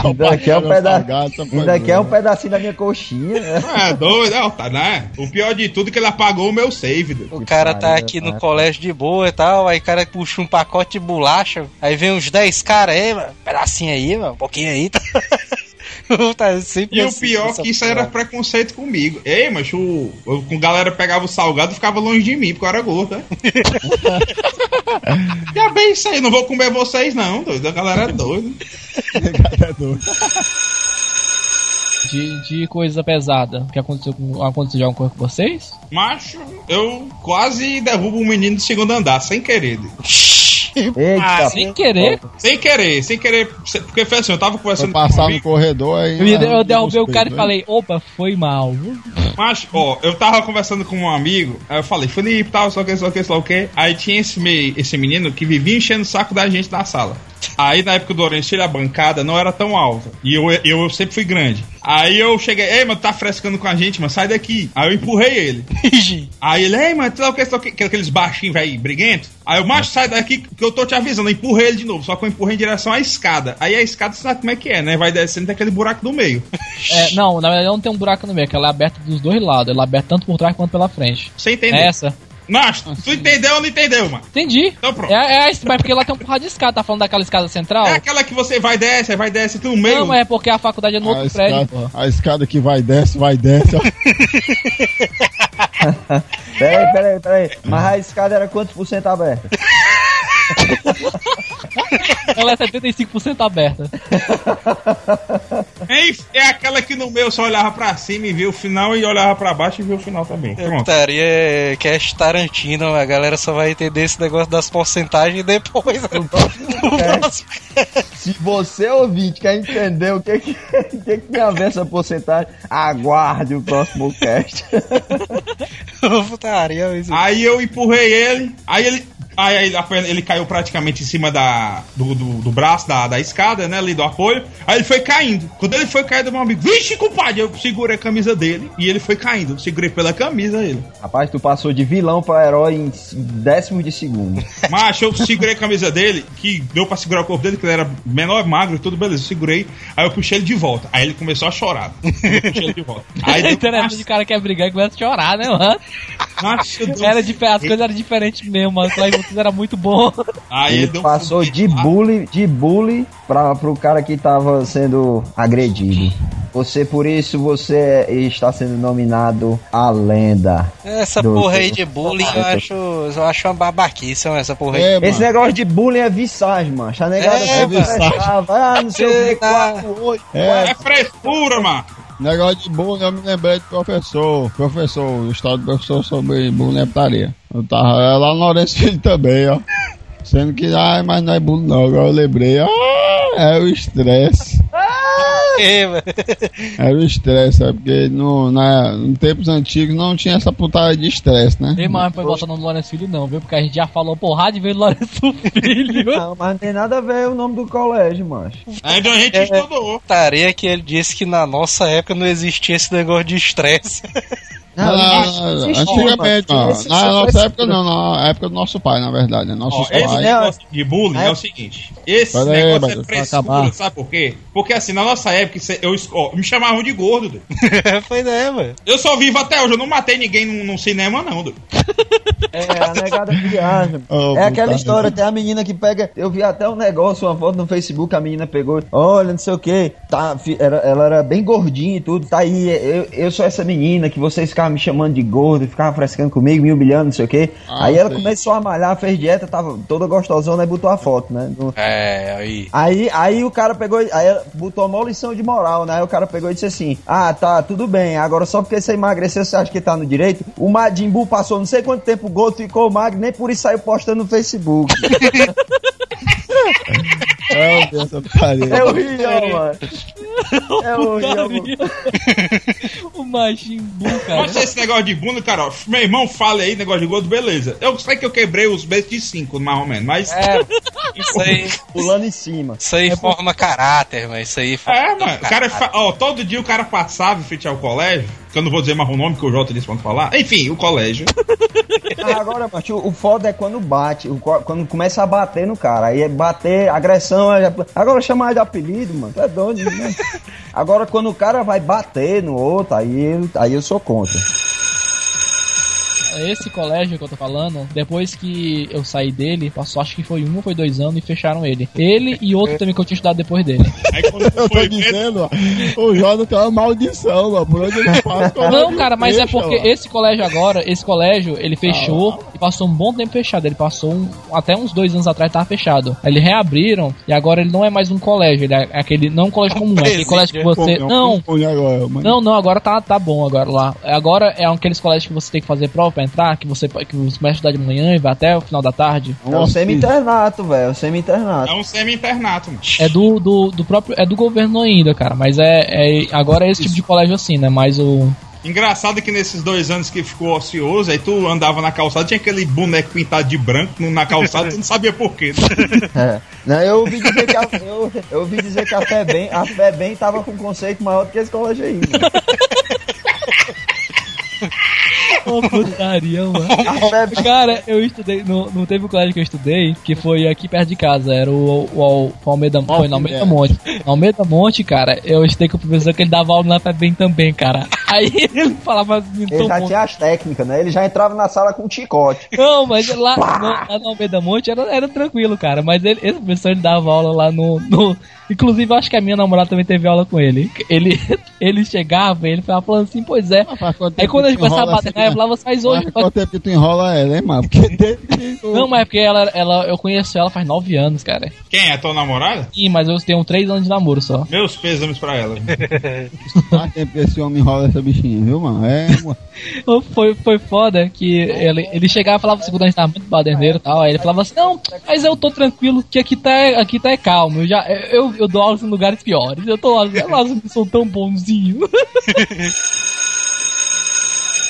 ainda quer um, peda ainda quer um pedacinho da minha coxinha. né? É doido, é, tá, né? O pior de tudo é que ele apagou o meu save. doido. O cara tá aqui no colégio de boa e tal, aí o cara puxa um pacote de bolacha, aí vem uns 10 caras aí, mano, pedacinho aí, mano, um pouquinho aí. Tá, tá E o assim, pior que isso era preconceito comigo. Ei, mas o, o, com a galera pegava o salgado e ficava longe de mim, porque eu era gordo, né? Já bem isso aí, não vou comer vocês não, doido. A galera é doida. De, de coisa pesada que aconteceu com, aconteceu já coisa com vocês? Macho, eu quase derrubo um menino do segundo andar, sem querer. Eita, Ah, Sem querer. Sem querer, sem querer. Porque foi assim, eu tava Foi conversando passar com um no corredor aí. Eu, eu derrubei o cara e né? falei, opa, foi mal. Mas, ó, eu tava conversando com um amigo, aí eu falei, Felipe, tal, só que, só que, só que. Aí tinha esse, me, esse menino que vivia enchendo o saco da gente na sala. Aí na época do Orange, a bancada não era tão alta. E eu, eu, sempre fui grande. Aí eu cheguei, ei, mano, tá frescando com a gente, mano, sai daqui. Aí eu empurrei ele. Aí ele, ei, mano, tu é o que, tu é o que, é aqueles baixinhos, velho, briguento. Aí eu, macho, sai daqui que eu tô te avisando. Eu empurrei ele de novo, só que eu empurrei em direção à escada. Aí a escada, você sabe como é que é, né? Vai descendo, tem aquele buraco no meio. É, não, na verdade não tem um buraco no meio, que ela é aberta dos dois lados. Ela é aberta tanto por trás quanto pela frente. Você entendeu? É essa. Macho, tu entendeu ou não entendeu, mano? Entendi. Então pronto. É, é isso, mas porque lá tem um porrada de escada. Tá falando daquela escada central? É aquela que você vai desce, vai desce, tu no meio. Não, mas é porque a faculdade é no A outro prédio, escada, porra. a escada que vai desce, vai desce. Peraí, peraí, peraí. Mas a escada era quantos por cento aberta? Ela é 75% aberta. É, é aquela que no meu só olhava pra cima e via o final e olhava pra baixo e via o final também. Pronto. Putaria é cast Tarantino, a galera só vai entender esse negócio das porcentagens depois. No próximo Se você ouvinte quer entender o que, que, que, que tem a ver essa porcentagem, aguarde o próximo cast. Putaria, mas... Aí eu empurrei ele, aí ele Aí, aí ele caiu praticamente em cima da, do, do, do braço da, da escada, né? Ali do apoio. Aí ele foi caindo. Quando ele foi caindo, meu amigo, vixe, compadre! Eu segurei a camisa dele e ele foi caindo. Eu segurei pela camisa ele. Rapaz, tu passou de vilão pra herói em décimos de segundo. Macho, eu segurei a camisa dele, que deu pra segurar o corpo dele, que ele era menor, magro, tudo beleza. Eu segurei, aí eu puxei ele de volta. Aí ele começou a chorar. Eu puxei ele de volta. Aí deu, Interessante, o cara quer brigar e começa a chorar, né, mano? macho, Era dif- as coisas eram diferentes mesmo, mas o Era muito bom. Aí Ele um passou foguete de lá. bully, de bully pra, pro cara que tava sendo agredido. Você, por isso, você está sendo nominado a lenda. Essa Do- porra aí de bullying eu acho, eu acho uma babaquice, essa porra aí. É, Esse mano. negócio de bullying é visagem, mano. A negada É, sempre visagem. Ah, não sei o que, É, 4, 8. É, É frescura, mano. Negócio de bullying, eu me lembrei do professor. Professor, o estado do professor sobre bullying putaria. Eu tava é lá no Lourenço também, ó. Sendo que, ai, mas não é bullying não. Agora eu lembrei. Ah, é o estresse. É, mano. Era o estresse, sabe? Porque no, na, em tempos antigos não tinha essa putaria de estresse, né? Nem mais foi botar no Lourenço Filho, não, viu? Porque a gente já falou porrada de vez do Lourenço Filho. Não, mas não tem nada a ver o nome do colégio, macho. Ainda a gente É. estudou. Putaria que ele disse que na nossa época não existia esse negócio de estresse. Não, não, não, antigamente, não. Esse- Na nossa época não, na época do nosso pai, na verdade, né? Ó, Nossos esse pais. negócio de bullying é, É. o seguinte: esse Pera aí, negócio Bagulho, é frescura, sabe por quê? Porque assim, na nossa época, isso é- eu, ó, me chamavam de gordo. doido. Foi né, mano. Eu sou vivo até hoje, eu não matei ninguém num, num cinema, não. doido. É, a negada viaja. Oh, é aquela história, tem a menina que pega. Eu vi até um negócio, uma foto no Facebook, a menina pegou. Olha, não sei o que. Tá, era, ela era bem gordinha e tudo. Tá aí, eu, eu sou essa menina que vocês ficavam me chamando de gordo, ficavam frescando comigo, me humilhando, não sei o que. Ah, aí ela sei. começou a malhar, fez dieta, tava toda gostosona e botou a foto, né? No- É, aí. Aí, aí o cara pegou, aí ela botou uma lição de moral, né? Aí o cara pegou e disse assim: Ah, tá, tudo bem. Agora só porque você emagreceu, você acha que tá no direito? O Majin Buu passou não sei quanto tempo, o gordo ficou magro, nem por isso saiu postando no Facebook. É, eu vi essa putaria. É horrível, mano. É horrível. mano. o Majin Buu, cara. Mas esse negócio de bunda, cara, ó, meu irmão fala aí, negócio de gordo, beleza. Eu sei que eu quebrei os beijos de 5, mais ou menos, mas. É, isso aí, Pulando em cima. isso aí forma caráter, mas isso aí É, mano, o cara, ó, todo dia o cara passava em frente ao colégio, que eu não vou dizer mais o nome que o Jota disse pra não falar. Enfim, o colégio. Ah, agora, macho, o foda é quando bate, quando começa a bater no cara. Aí é bater, agressão. é- Agora chamar de apelido, mano. Tu é doido, né? Agora, quando o cara vai bater no outro, aí, aí eu sou contra. Esse colégio que eu tô falando, depois que eu saí dele, passou acho que foi um ou foi dois anos e fecharam ele. Ele e outro também que eu tinha estudado depois dele. Aí quando Eu tô dizendo, ó, o Jordan tem uma maldição, mano. Por onde ele passa, Não, cara, mas é deixa, porque mano. esse colégio agora, esse colégio, ele fechou e passou um bom tempo fechado. Ele passou um- até uns dois anos atrás tava fechado. Aí eles reabriram e agora ele não é mais um colégio, ele é aquele não um colégio comum, é aquele colégio que você não. Não, não, agora tá, tá bom agora lá. Agora é aqueles colégios que você tem que fazer prova pra entrar, que você que você começa a estudar de manhã e vai até o final da tarde. É o semi-internato, velho. É o semi-internato. é um semi-internato, mano. É do, do, do próprio. É do governo ainda, cara. Mas é, é. Agora é esse tipo de colégio assim, né? Mas o. Engraçado que nesses dois anos que ficou ocioso, aí tu andava na calçada, tinha aquele boneco pintado de branco na calçada, tu não sabia por quê. É. Não, eu ouvi dizer que a, eu, eu ouvi dizer que a FEBEM, a FEBEM tava com um conceito maior do que esse colégio aí. Mano. Ô, putaria, mano. Cara, eu estudei. No, não teve um colégio que eu estudei, que foi aqui perto de casa. Era o, o, o Almeida. Foi no Almeida Monte. No Almeida Monte, cara, eu estudei com o professor que ele dava aula na FEBEM também, cara. Aí ele falava assim, ele já bom. tinha as técnicas, né? Ele já entrava na sala com um chicote. Não, mas lá, no, lá no Almeida Monte era, era tranquilo, cara. Mas ele, esse professor ele dava aula lá no, no. Inclusive, eu acho que a minha namorada também teve aula com ele. Ele, ele chegava e ele ficava falando assim, pois é. Aí tempo quando a gente começava a bater ela, falava, faz hoje. Quanto tempo que tu enrola ela, hein, mano? Porque desde que Não, mas é porque ela, ela, eu conheço ela faz nove anos, cara. Quem é tua namorada? Sim, mas eu tenho três anos de namoro só. Meus pêsames pra ela. Faz tempo que esse homem enrola essa bichinha, viu, mano? É, mano. Foi, foi foda que ele, ele chegava e falava assim, quando a gente tava muito baderneiro e tal, aí ele falava assim, não, mas eu tô tranquilo, que aqui tá, aqui tá é calmo, eu, já, eu, eu dou aulas em lugares piores, eu tô lá, não são tão bonzinhos.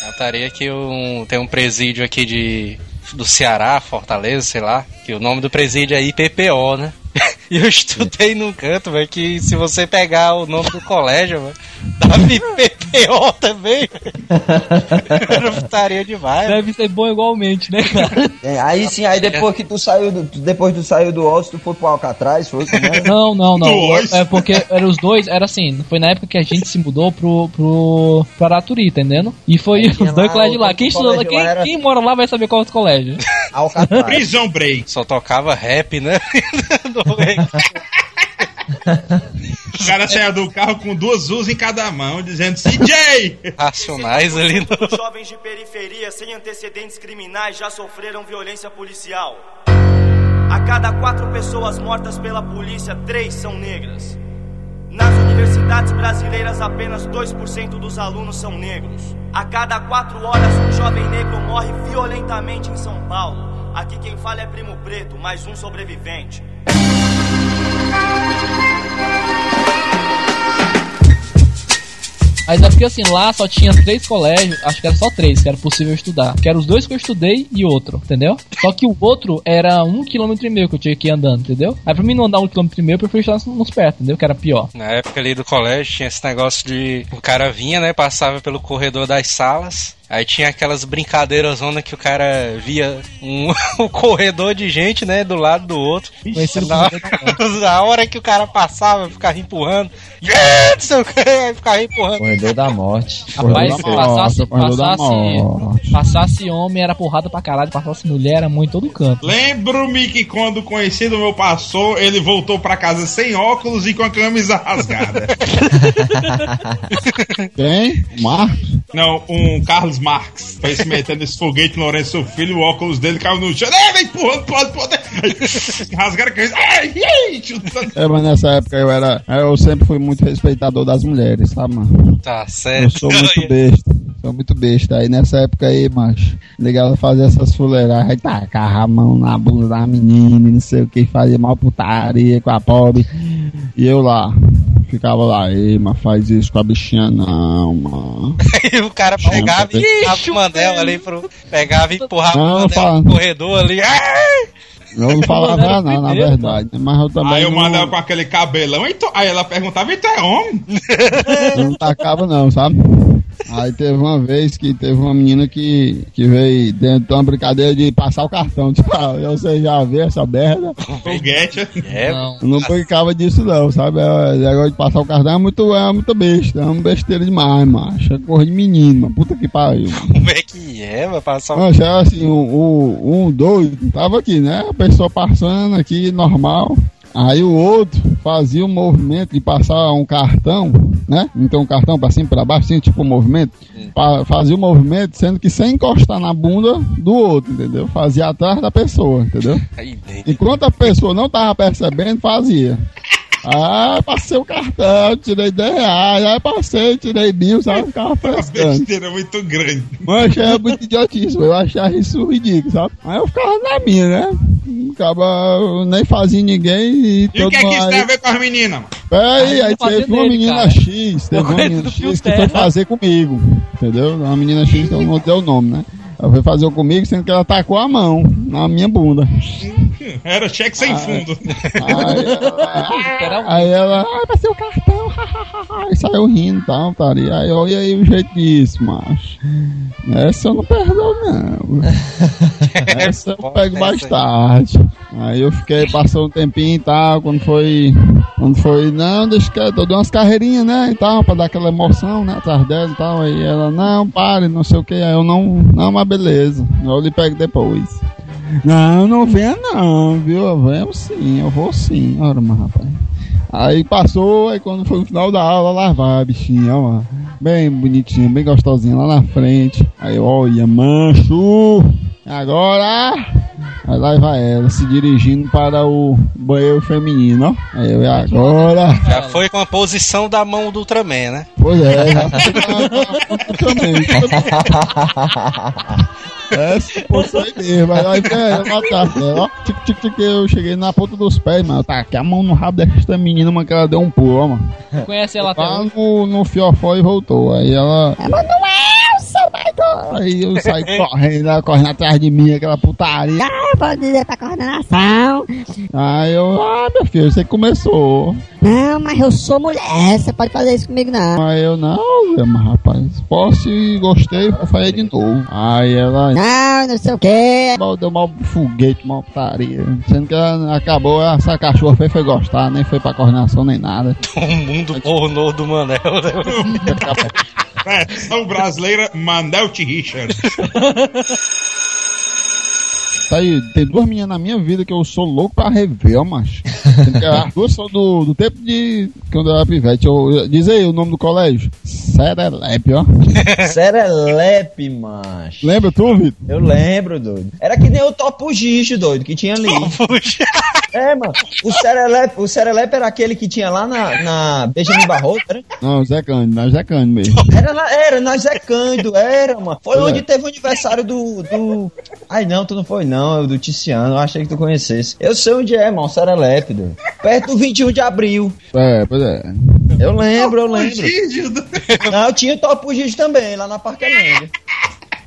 Cantaria que um, tem um presídio aqui de do Ceará, Fortaleza, sei lá, que o nome do presídio é IPPO, né? E eu estudei num canto, velho, que se você pegar o nome do colégio, velho, dava IPPO também, velho. Era putaria demais. Deve ser bom igualmente, né, cara? É, aí sim, aí depois que tu saiu do, depois tu saiu do Osso, tu foi pro Alcatraz, foi como é? Não, não, não. É porque eram os dois, era assim, foi na época que a gente se mudou pro, pro pro Araturi, entendendo? E foi os dois lá, colégios o lá. Quem, estudou, colégio quem, lá era- quem mora lá vai saber qual é os colégios. Alcatraz. Prison Break. Só tocava rap, né? O cara saia do carro com duas luzes em cada mão, dizendo CJ! Racionais ali no. Jovens de periferia sem antecedentes criminais já sofreram violência policial. A cada quatro pessoas mortas pela polícia, três são negras. Nas universidades brasileiras, apenas 2% dos alunos são negros. A cada quatro horas, um jovem negro morre violentamente em São Paulo. Aqui quem fala é Primo Preto, mais um sobrevivente. Mas é porque assim, lá só tinha três colégios, acho que era só três que era possível estudar. Que eram os dois que eu estudei e outro, entendeu? Só que o outro era um quilômetro e meio que eu tinha que ir andando, entendeu? Aí pra mim não andar um quilômetro e meio, eu preferi estudar nos- perto, entendeu? Que era pior. Na época ali do colégio tinha esse negócio de. O cara vinha, né? Passava pelo corredor das salas. Aí tinha aquelas brincadeiras zona que o cara via um, um corredor de gente, né? Do lado do outro. Conhecido Na, como na hora que o cara passava, ficava empurrando. Ficava empurrando. Corredor da morte. Rapaz, se passasse, passasse, passasse homem era porrada pra caralho, passasse mulher era muito em todo canto. Lembro-me que quando o conhecido meu passou, ele voltou pra casa sem óculos e com a camisa rasgada. Quem? Marcos? Não, um Carlos Marx foi se metendo nesse foguete Lourenço Filho, o óculos dele caiu no chão. Ei, vem empurrando, pode, pode. Rasgaram a. Ai, ai, chutando. É, mas nessa época eu era. Eu sempre fui muito respeitador das mulheres, sabe, mano? Tá Eu certo. sou muito besta. Sou muito besta. Aí nessa época aí, macho, ligava fazer essas fuleiragens, aí tacava a mão na bunda da menina, e não sei o que, fazia mal putaria com a pobre. E eu lá, ficava lá, ei, mas faz isso com a bichinha não, mano. Aí o cara pegava e empurrava o Manel ali pro. Pegava e empurrava Não, o Manel fala. no corredor ali. Ai! Eu não falava não, na verdade. Mas eu também Aí o não, Manel com aquele cabelão. Então, aí ela perguntava: então é homem? eu não tacava não, sabe? Aí teve uma vez que teve uma menina que, que veio dentro de uma brincadeira de passar o cartão. Tipo, ah, você já vê essa merda? Foguete. É, Não. Não brincava disso não, sabe? É, negócio de passar o cartão é muito, é muito besta, é uma besteira demais, macho. É coisa de menino, mano. Puta que pariu. mano. como é que é? Vai passar um. Macho, é assim, um, um, um doido, tava aqui, né? A pessoa passando aqui, normal. Aí o outro fazia o movimento de passar um cartão, né? Então um cartão pra cima, pra baixo, assim, tipo um movimento. Pa- Fazia o movimento, sendo que sem encostar na bunda do outro, entendeu? Fazia atrás da pessoa, entendeu? Enquanto a pessoa não tava percebendo, fazia. Ah, passei o cartão, tirei 10 reais, aí passei, tirei mil, sabe? Ficava Uma frescando. besteira muito grande. Mas é muito idiotíssimo, eu achava isso ridículo, sabe? Aí eu ficava na minha, né? Acaba eu nem fazia ninguém e E o todo que é que isso tem a ver com as meninas, mano? Peraí, Aí aí teve uma menina cara. X, teve uma menina X que foi fazer comigo, entendeu? Uma menina X eu não dei o nome, né? Ela foi fazer comigo, sendo que ela tacou a mão na minha bunda. Era cheque sem fundo. Aí ela, ai, vai ser o cartão, e saiu rindo e tal, tá ali. Aí olha aí o jeito disso, macho. Essa eu não perdoo, não. Essa eu pego mais tarde. Aí eu fiquei, passou um tempinho e tal, quando foi. Quando foi, não, deixa que eu dei umas carreirinhas, né? E tal, pra dar aquela emoção, né? Atrás dela e tal. Aí ela, não, pare, não sei o que. Aí eu não, não, mas beleza. Eu lhe pego depois. Não, não venha não, viu? Eu venho sim, eu vou sim. Ora, mas rapaz. Aí passou, aí quando foi no final da aula, lá vai a bichinha, ó. Bem bonitinha, bem gostosinha lá na frente. Aí, olha, mancho! Agora! Lá vai ela, se dirigindo para o banheiro feminino, ó. Aí eu, e agora? Já foi com a posição da mão do Ultraman, né? Pois é, já foi também. Essa posição aí mesmo, aí vai eu matar ela, ó. Tic, tic, tic, eu cheguei na ponta dos pés, mano. Tá aqui a mão no rabo desta menina, mano, que ela deu um pulo, ó, mano. Conhece ela até Lá no, no fiofó e voltou. Aí ela. Manuel, seu Michael! Aí eu saí correndo, ela correndo atrás de mim, aquela putaria. Ah, eu vou dizer pra coordenação. Aí eu, ah, meu filho, você começou. Não, mas eu sou mulher, você pode fazer isso comigo não. Aí eu, não, mas rapaz, posso e gostei, vou fazer de novo. Aí ela, Não, não sei o que. mal, deu mal foguete, mal putaria. Sendo que ela acabou, essa cachorra foi, foi gostar, nem foi pra coordenação nem nada. O mundo pornô do Manel. né? Versão brasileira, Manel T. Richard. Tá aí, tem duas meninas na minha vida que eu sou louco pra rever, ó, macho. As duas são do, do tempo de quando eu era pivete. Eu, diz aí o nome do colégio. Serelepe, ó. Serelepe, macho. Lembra tu, Vitor? Eu lembro, doido. Era que nem o Topo Gicho, doido, que tinha ali. É, mano. O Serelepe, o Serelepe era aquele que tinha lá na, na Benjamin Barroso, era? Não, Zé Cândido, não, Zé Cândido mesmo. Era, na- era, nós Zé Cândido, era, mano. Foi Pois onde é. teve o aniversário do, do. Ai, não, tu não foi, não, é o do Ticiano. Eu achei que tu conhecesse. Eu sei onde é, mano, Serelepe, doido. Perto do 21 de abril. É, pois é. Eu lembro, eu lembro. Não, tinha o Topo Gicho também, lá na Parquelândia.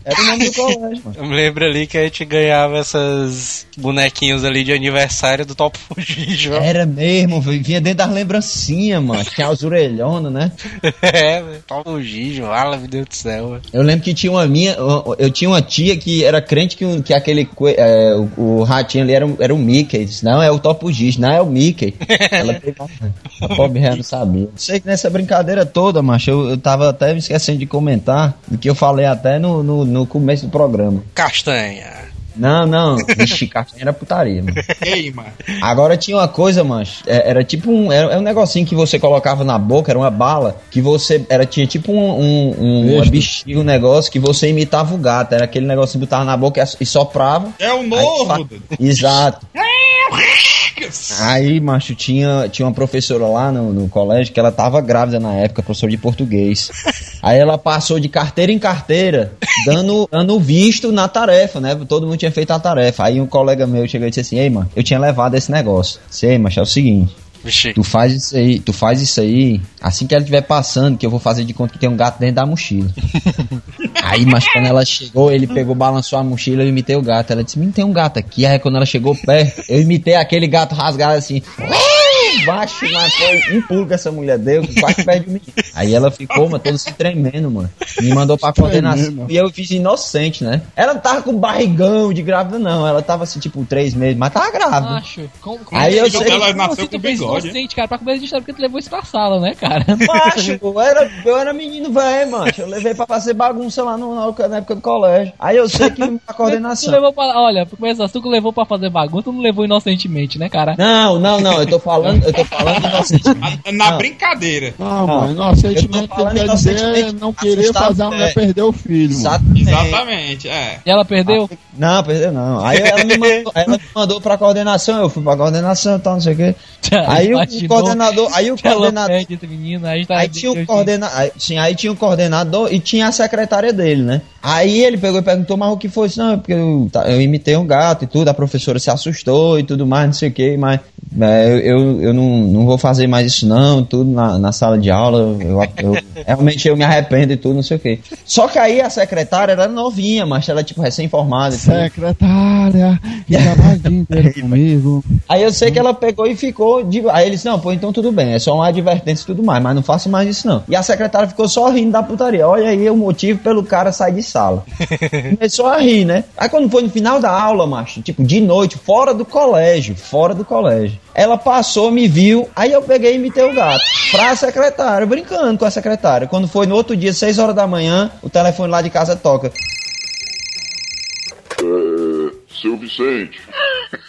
Era o nome do colégio, mano. Eu me lembro ali que a gente ganhava essas bonequinhos ali de aniversário do Top Fugijo. Era mesmo, vinha dentro das lembrancinhas, mano. Tinha as orelhonas, né? É. Top Fugijo, fala, meu Deus do céu. velho. Eu lembro que tinha uma minha, eu tinha uma tia que era crente que, que aquele é, o, o ratinho ali era, o- era o Mickey. Disse, não, é o Topo Giz, não é o Mickey. Ela pegou, a pobre não sabia. Sei que nessa brincadeira toda, macho, eu, eu tava até me esquecendo de comentar do que eu falei até no, no, no começo do programa. Castanha. Não, não, vixe, castanha era putaria, mano. Queima. Agora tinha uma coisa, mancho. é- Era tipo um. Era, era um negocinho que você colocava na boca, era uma bala. Que você. Era, tinha tipo um. um, um uma Besta. bexiga, um negócio que você imitava o gato. Era aquele negocinho que botava na boca e- soprava. É o Aí, novo. fa- Exato. Aí, macho, tinha, tinha uma professora lá no, no colégio que ela tava grávida na época, professora de português. Aí ela passou de carteira em carteira, dando, dando visto na tarefa, né? Todo mundo tinha feito a tarefa. Aí um colega meu chegou e disse assim: Ei, mano, eu tinha levado esse negócio. Sei, macho, é o seguinte. Vixe. Tu faz isso aí, tu faz isso aí, assim que ela estiver passando, que eu vou fazer de conta que tem um gato dentro da mochila. aí, mas quando ela chegou, ele pegou, balançou a mochila, eu imitei o gato. Ela disse, menino, tem um gato aqui. Aí quando ela chegou perto, eu imitei aquele gato rasgado assim. Baixo, mas foi um pulo que essa mulher deu, que quase perde o menino. Aí ela ficou, mano, toda se tremendo, mano. Me mandou pra coordenação. E eu fiz inocente, né? Ela não tava com barrigão de grávida, não. Ela tava assim, tipo, três meses, mas tava grávida. Macho, como, como Aí eu sei- Ela como nasceu assim com tu bigode. inocente, cara, pra começo de história, porque tu levou isso pra sala, né, cara? Macho, eu era, eu era menino velho, macho. Eu levei pra fazer bagunça lá no, na, época do colégio. Aí eu sei que a Tu coordenação. levou pra, olha, pra começar, tu que levou pra fazer bagunça, tu não levou inocentemente, né, cara? Não, não, não, eu tô falando, eu tô falando inocentemente. Na Não. brincadeira. Não, Não, mano, inocentemente eu tô falando quer dizer não querer fazer a mulher é. perder o filho. Exatamente. Exatamente, é. E ela perdeu? Não, perdeu não. Aí ela me mandou, ela me mandou pra coordenação, eu fui pra coordenação e tal, não sei o quê. Aí o coordenador, aí o coordenador, menino, aí tá Aí tinha o coordenador, sim, aí tinha o coordenador e tinha a secretária dele, né? Aí ele pegou e perguntou, mas o que foi isso? Não, é porque eu, tá, eu imitei um gato e tudo, a professora se assustou e tudo mais, não sei o que, mas eu, eu, eu não, não vou fazer mais isso não, tudo na, na sala de aula, eu, eu- realmente eu me arrependo e tudo, não sei o que. Só que aí a secretária era novinha, mas ela tipo recém-formada. Secretária, e trabalha o dia inteiro comigo. Aí eu sei que ela pegou e ficou. De... Aí eles, não, pô, então tudo bem, é só uma advertência e tudo mais, mas não faça mais isso não. E a secretária ficou só rindo da putaria. Olha aí o motivo pelo cara sair de sala. Começou a rir, né? Aí quando foi no final da aula, macho, tipo, de noite, fora do colégio, fora do colégio. Ela passou, me viu, aí eu peguei e imitei o gato. Pra secretária, brincando com a secretária. Quando foi no outro dia, 6 horas da manhã, o telefone lá de casa toca. É, seu Vicente,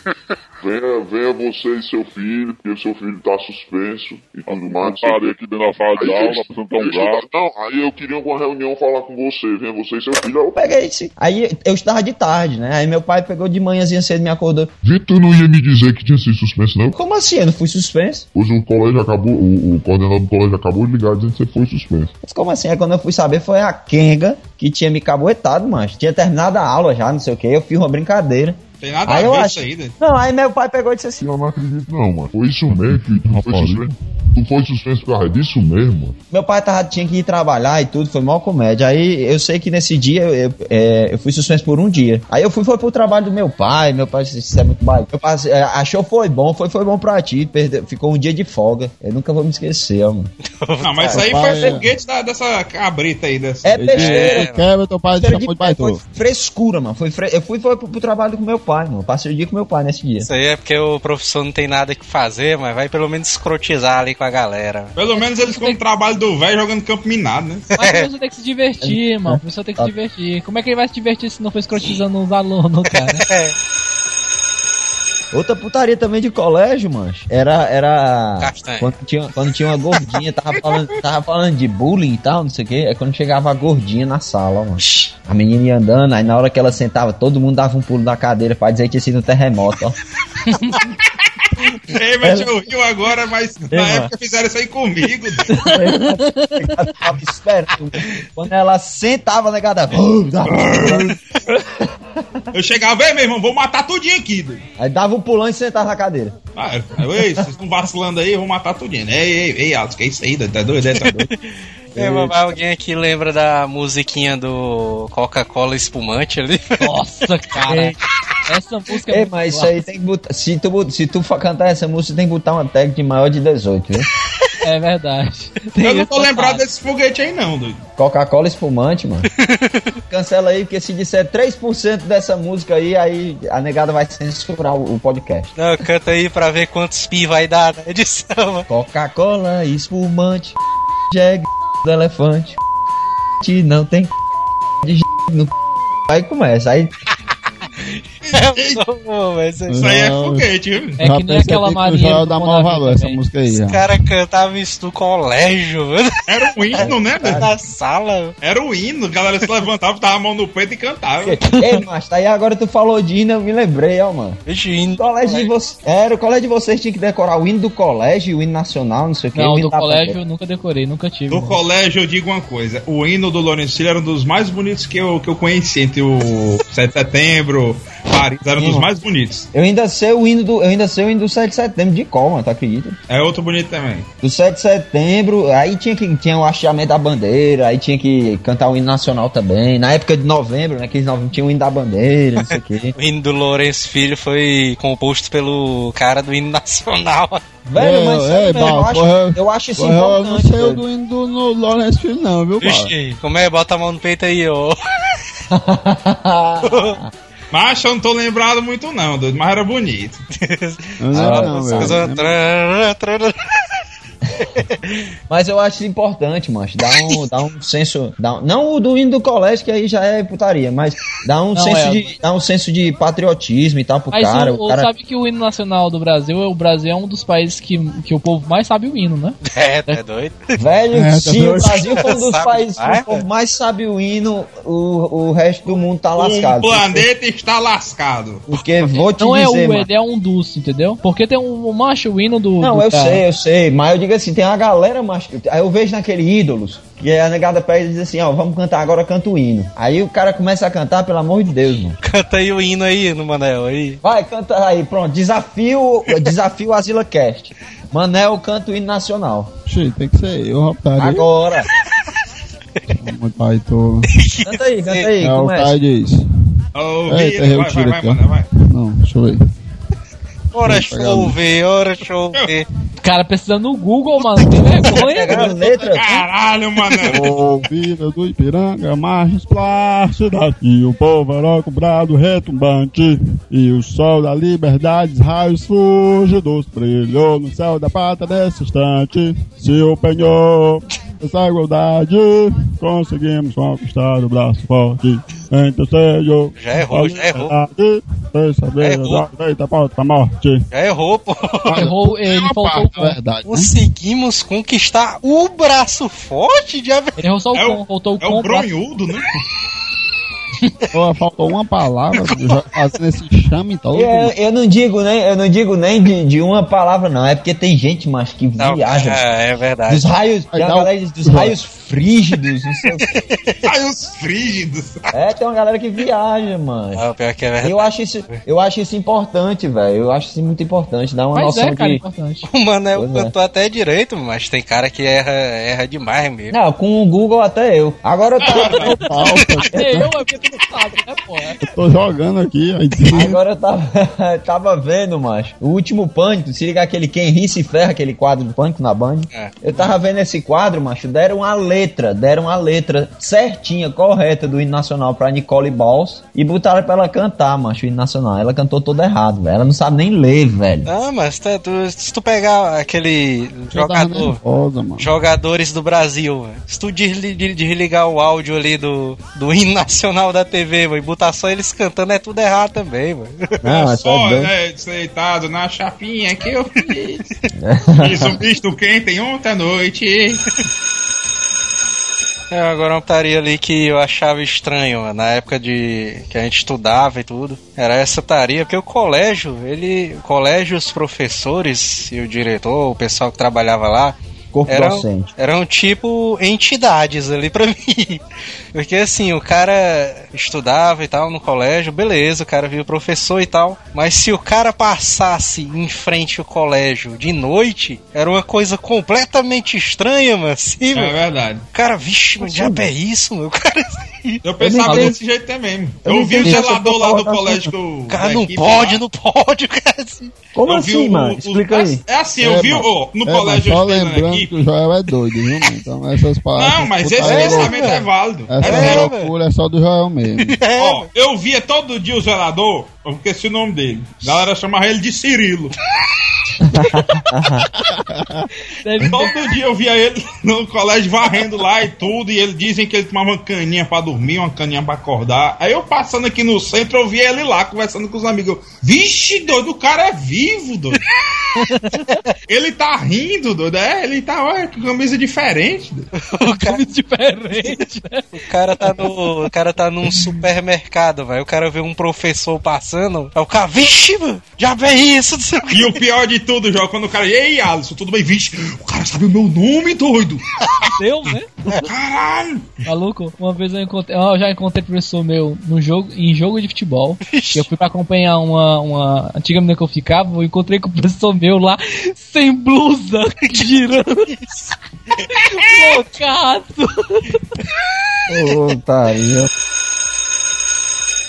venha, venha você e seu filho, porque o seu filho tá suspenso e tudo mais. Parei aqui dentro da sala de aula, apresentar um eu gato. Não, aí eu queria uma reunião falar com você. Venha você e seu filho. Eu, Peguei esse. Aí eu estava de tarde, né? Aí meu pai pegou de manhãzinha cedo e me acordou. Vitor não ia me dizer que tinha sido suspenso, não? Como assim? Eu não fui suspenso? Pois o colégio acabou, o, o coordenador do colégio acabou de ligar dizendo que você foi suspenso. Mas como assim? Aí quando eu fui saber foi a Kenga que tinha me caboetado, mas tinha terminado a aula já, não sei o que. Eu fiz uma brincadeira. Tem nada Aí a eu ver acho. isso aí, né? Não, aí meu pai pegou e disse assim: Eu não acredito, não, mano. Foi isso mesmo que tu foi Rapaz, suspenso? Tu foi suspenso por causa disso mesmo? Meu pai tava, tinha que ir trabalhar e tudo, foi mó comédia. Aí eu sei que nesse dia eu, eu, é, eu fui suspenso por um dia. Aí eu fui foi pro trabalho do meu pai, meu pai disse, isso é muito baixo. Meu pai é, achou foi bom, foi, foi bom pra ti, perdeu, ficou um dia de folga. Eu nunca vou me esquecer, ó, mano. Não, mas isso aí Pai, foi é. foguete da- dessa cabrita aí. Dessa... É besteira. Quebra teu pai de de de foi baitola. frescura, mano. Foi fre... Eu fui foi pro, pro trabalho com meu pai, mano. Passei o dia com meu pai nesse dia. Isso aí é porque o professor não tem nada que fazer, mas vai pelo menos escrotizar ali com a galera. Pelo menos eles ficam no trabalho do velho jogando campo minado, né? Mas o professor tem que se divertir, mano. O professor tem que se divertir. Como é que ele vai se divertir se não for escrotizando os alunos, cara? Outra putaria também de colégio, mancho. Era. era Castanha. quando, tinha, quando tinha uma gordinha, tava falando, tava falando de bullying e tal, não sei o que. É quando chegava a gordinha na sala, mano. A menina ia andando, aí na hora que ela sentava, todo mundo dava um pulo da cadeira pra dizer que tinha sido um terremoto, ó. Ei, mas eu rio agora, mas na mano. época fizeram isso aí comigo. Eu tava esperando. Quando ela sentava, negada. Eu chegava, ei, meu irmão, vou matar tudinho aqui. doido. Aí dava um pulão e sentava na cadeira. Ah, eu, ei, vocês estão vacilando aí, eu vou matar tudinho. Ei, ei, ei, Alex, que isso aí, doido? Tá doido? É, tá doido? É, alguém aqui lembra da musiquinha do Coca-Cola espumante ali? Nossa, cara. Essa música é muito mas isso aí tem que botar. Se tu, se tu for cantar essa música, tem que botar uma tag de maior de 18, viu? É verdade. Eu não tô lembrado cara. desse foguete aí, não, doido. Coca-Cola espumante, mano. Cancela aí, porque se disser 3% dessa música aí, aí a negada vai censurar o, o podcast. Não, canta aí pra ver quantos pi vai dar na edição. mano. Coca-Cola espumante, jegue do elefante, não tem de no Aí começa, aí Mas Isso aí é Não. foguete, viu? É que nem aquela Maria. Já dá mau valor essa música aí. Os já. caras cantavam isso no colégio, mano. Era o hino, né? Na sala. Era o hino, a galera se levantava, botava a mão no peito e cantava. Ei, mas tá aí agora tu falou de hino, eu me lembrei, ó, mano. Vixe, hino. O colégio de vocês. Era, o colégio de vocês tinha que decorar o hino do colégio, o hino nacional, não sei o que. Não, o hino do colégio eu nunca decorei, nunca tive. Do mano. colégio eu digo uma coisa, o hino do Lourenço era um dos mais bonitos que eu, que eu conheci, entre o 7 de setembro, Paris, era um dos mais bonitos. Eu ainda sei o hino do. Eu ainda sei o hino do 7 de setembro de cor, mano, tu acredita? É outro bonito também. Do 7 de setembro, aí tinha que tinha o hasteamento da bandeira, aí tinha que cantar o hino nacional também. Na época de novembro, né? Que novembro tinha o hino da bandeira, não sei o quê. O hino do Lourenço Filho foi composto pelo cara do hino nacional. Velho, mas ei, mesmo, eu, acho, eu acho isso porra, Eu não importante. sei o doido. do hino do no Lourenço Filho, não, viu? Vixe, como é? Bota a mão no peito aí, ó. Mas eu não tô lembrado muito não, doido, mas era bonito. Não, Ah, não, trará. Mas eu acho importante, mancho. Dá um, dá um senso. Dá um- não o do hino do colégio, que aí já é putaria, mas dá um, Não, senso, é. de, dá um senso de patriotismo e tal pro Mas cara. o, o cara... sabe que o hino nacional do Brasil, o Brasil é um dos países que, que o povo mais sabe o hino, né? É, tá doido? Velho, É, tá se o doido. Brasil for um dos Sabe países que o povo mais sabe o hino, o, o resto do mundo tá O lascado. planeta está lascado. Porque vou te Não é dizer, o, mano. ele é um dos, entendeu? Porque tem um, um macho o hino do. Não, do eu cara. sei, eu sei, mas eu digo assim, tem uma galera, mas aí eu vejo naquele ídolos, que é a negada pede e diz assim, ó, vamos cantar agora, canta o hino. Aí o cara começa a cantar, pelo amor de Deus, mano. Canta aí o hino aí, no Manel, aí. Vai, canta aí, pronto, desafio, desafio Asila Cast. Manel canta o hino nacional. Xi, tem que ser eu, rapaz. Agora. Muito baitola. Canta aí, canta aí, É o começa. cara diz. Ô, Eita, Vira, errei o vai, vai, tiro vai, vai. Não, deixa eu ver. Ora chover, ora chover. Cara, precisa no Google, mano. Tem vergonha. Pegar a letra. Caralho, mano. Ouvida do Ipiranga, margens plácidas E o povo era cobrado retumbante E o sol da liberdade, raios fugidos Brilhou no céu da pátria nesse instante Se o penhor essa igualdade Conseguimos conquistar o braço forte O seio Já errou, já errou. Já errou. a direita para a morte Já errou, pô. Errou, ele faltou o é verdade, né? Conseguimos conquistar o braço forte de Ele errou só o É com, o, faltou o é com. o bronhudo, né? Faltou uma palavra, já fazendo esse chame todo. Eu, eu não digo nem, eu não digo nem de, de uma palavra, não. É porque tem gente, mas que Não, viaja. é, é verdade. Dos raios, tem uma Não. galera diz dos raios frígidos, não sei o quê. Ai, os frígidos. É, tem uma galera que viaja, mano. Não, pior que é verdade. Eu acho isso, eu acho isso importante, velho. Eu acho isso muito importante. Dá uma Mas noção é, cara, de. importante. O Manel é. cantou até direito, mas tem cara que erra, erra demais mesmo. Não, com o Google até eu. Agora eu tava, Até eu, é né, pô? É. Eu tô jogando aqui. Aí, agora eu tava, tava vendo, macho. O último pânico, se liga aquele Quem Ri se ferra, aquele quadro do pânico na Band. É. Eu tava vendo esse quadro, macho. Deram a letra, deram a letra certinha, correta do hino nacional pra Nicole Balls e botaram pra ela cantar, macho, o hino nacional. Ela cantou todo errado, velho. Ela não sabe nem ler, velho. Ah, mas tá- tu- se tu pegar aquele jogador, nervosa, mano. jogadores do Brasil, velho, se tu desli- de- desligar o áudio ali do, do hino nacional da TV, velho, e botar só eles cantando, é tudo errado também, velho. Não, mas tá Só, né, deitado na chapinha que eu fiz. Fiz um misto quente ontem à noite. É, agora uma taria ali que eu achava estranho, mano, na época de que a gente estudava e tudo. Era essa taria, porque o colégio, ele. O colégio, os professores e o diretor, o pessoal que trabalhava lá, Corpo eram, docente. eram tipo entidades ali pra mim. Porque assim, o cara estudava e tal no colégio, beleza, o cara via o professor e tal. Mas se o cara passasse em frente ao colégio de noite, era uma coisa completamente estranha, mano. Assim, É mano. verdade. Cara, vixe, mas diabo é isso, meu cara? Eu pensava entendo. desse jeito também. Eu Eu, vi o zelador lá do colocação. colégio que eu. Cara, não equipe pode, lá. não pode, cara. Assim. Como Eu assim, mano? o- Explica aí. É assim, eu É, vi ó, no é, colégio mas só eu lembrando. Que o Joel é doido, viu, mano? Então essas palavras. Não, mas esse pensamento é válido. Essa É loucura é só do Joel mesmo. Ó, eu via todo dia o zelador, eu esqueci o nome dele. A galera chamava ele de Cirilo. Todo dia eu via ele no colégio varrendo lá e tudo, e ele dizem que ele tomava uma caninha pra dormir, uma caninha pra acordar. Aí eu passando aqui no centro, eu via ele lá conversando com os amigos. Eu, Vixe, doido, o cara é vivo, doido. ele tá rindo, doido. É, ele tá, olha, com camisa diferente. Doido. O cara, diferente, o cara tá no. O cara tá num supermercado, velho. O cara vê um professor passando. Aí o cara, vixe, mano, já vem isso, não sei o quê. E o pior de tudo, João, quando o cara. Ei, Alisson, tudo bem? Vixe, o cara sabe o meu nome, doido. Deu, né? Caralho. Maluco, uma vez eu encontrei. Eu já encontrei professor meu no jogo, em jogo de futebol. que eu fui pra acompanhar uma, uma antiga menina que eu ficava. Eu encontrei com o professor meu lá, sem blusa, girando. Loucaço. Ô, otário.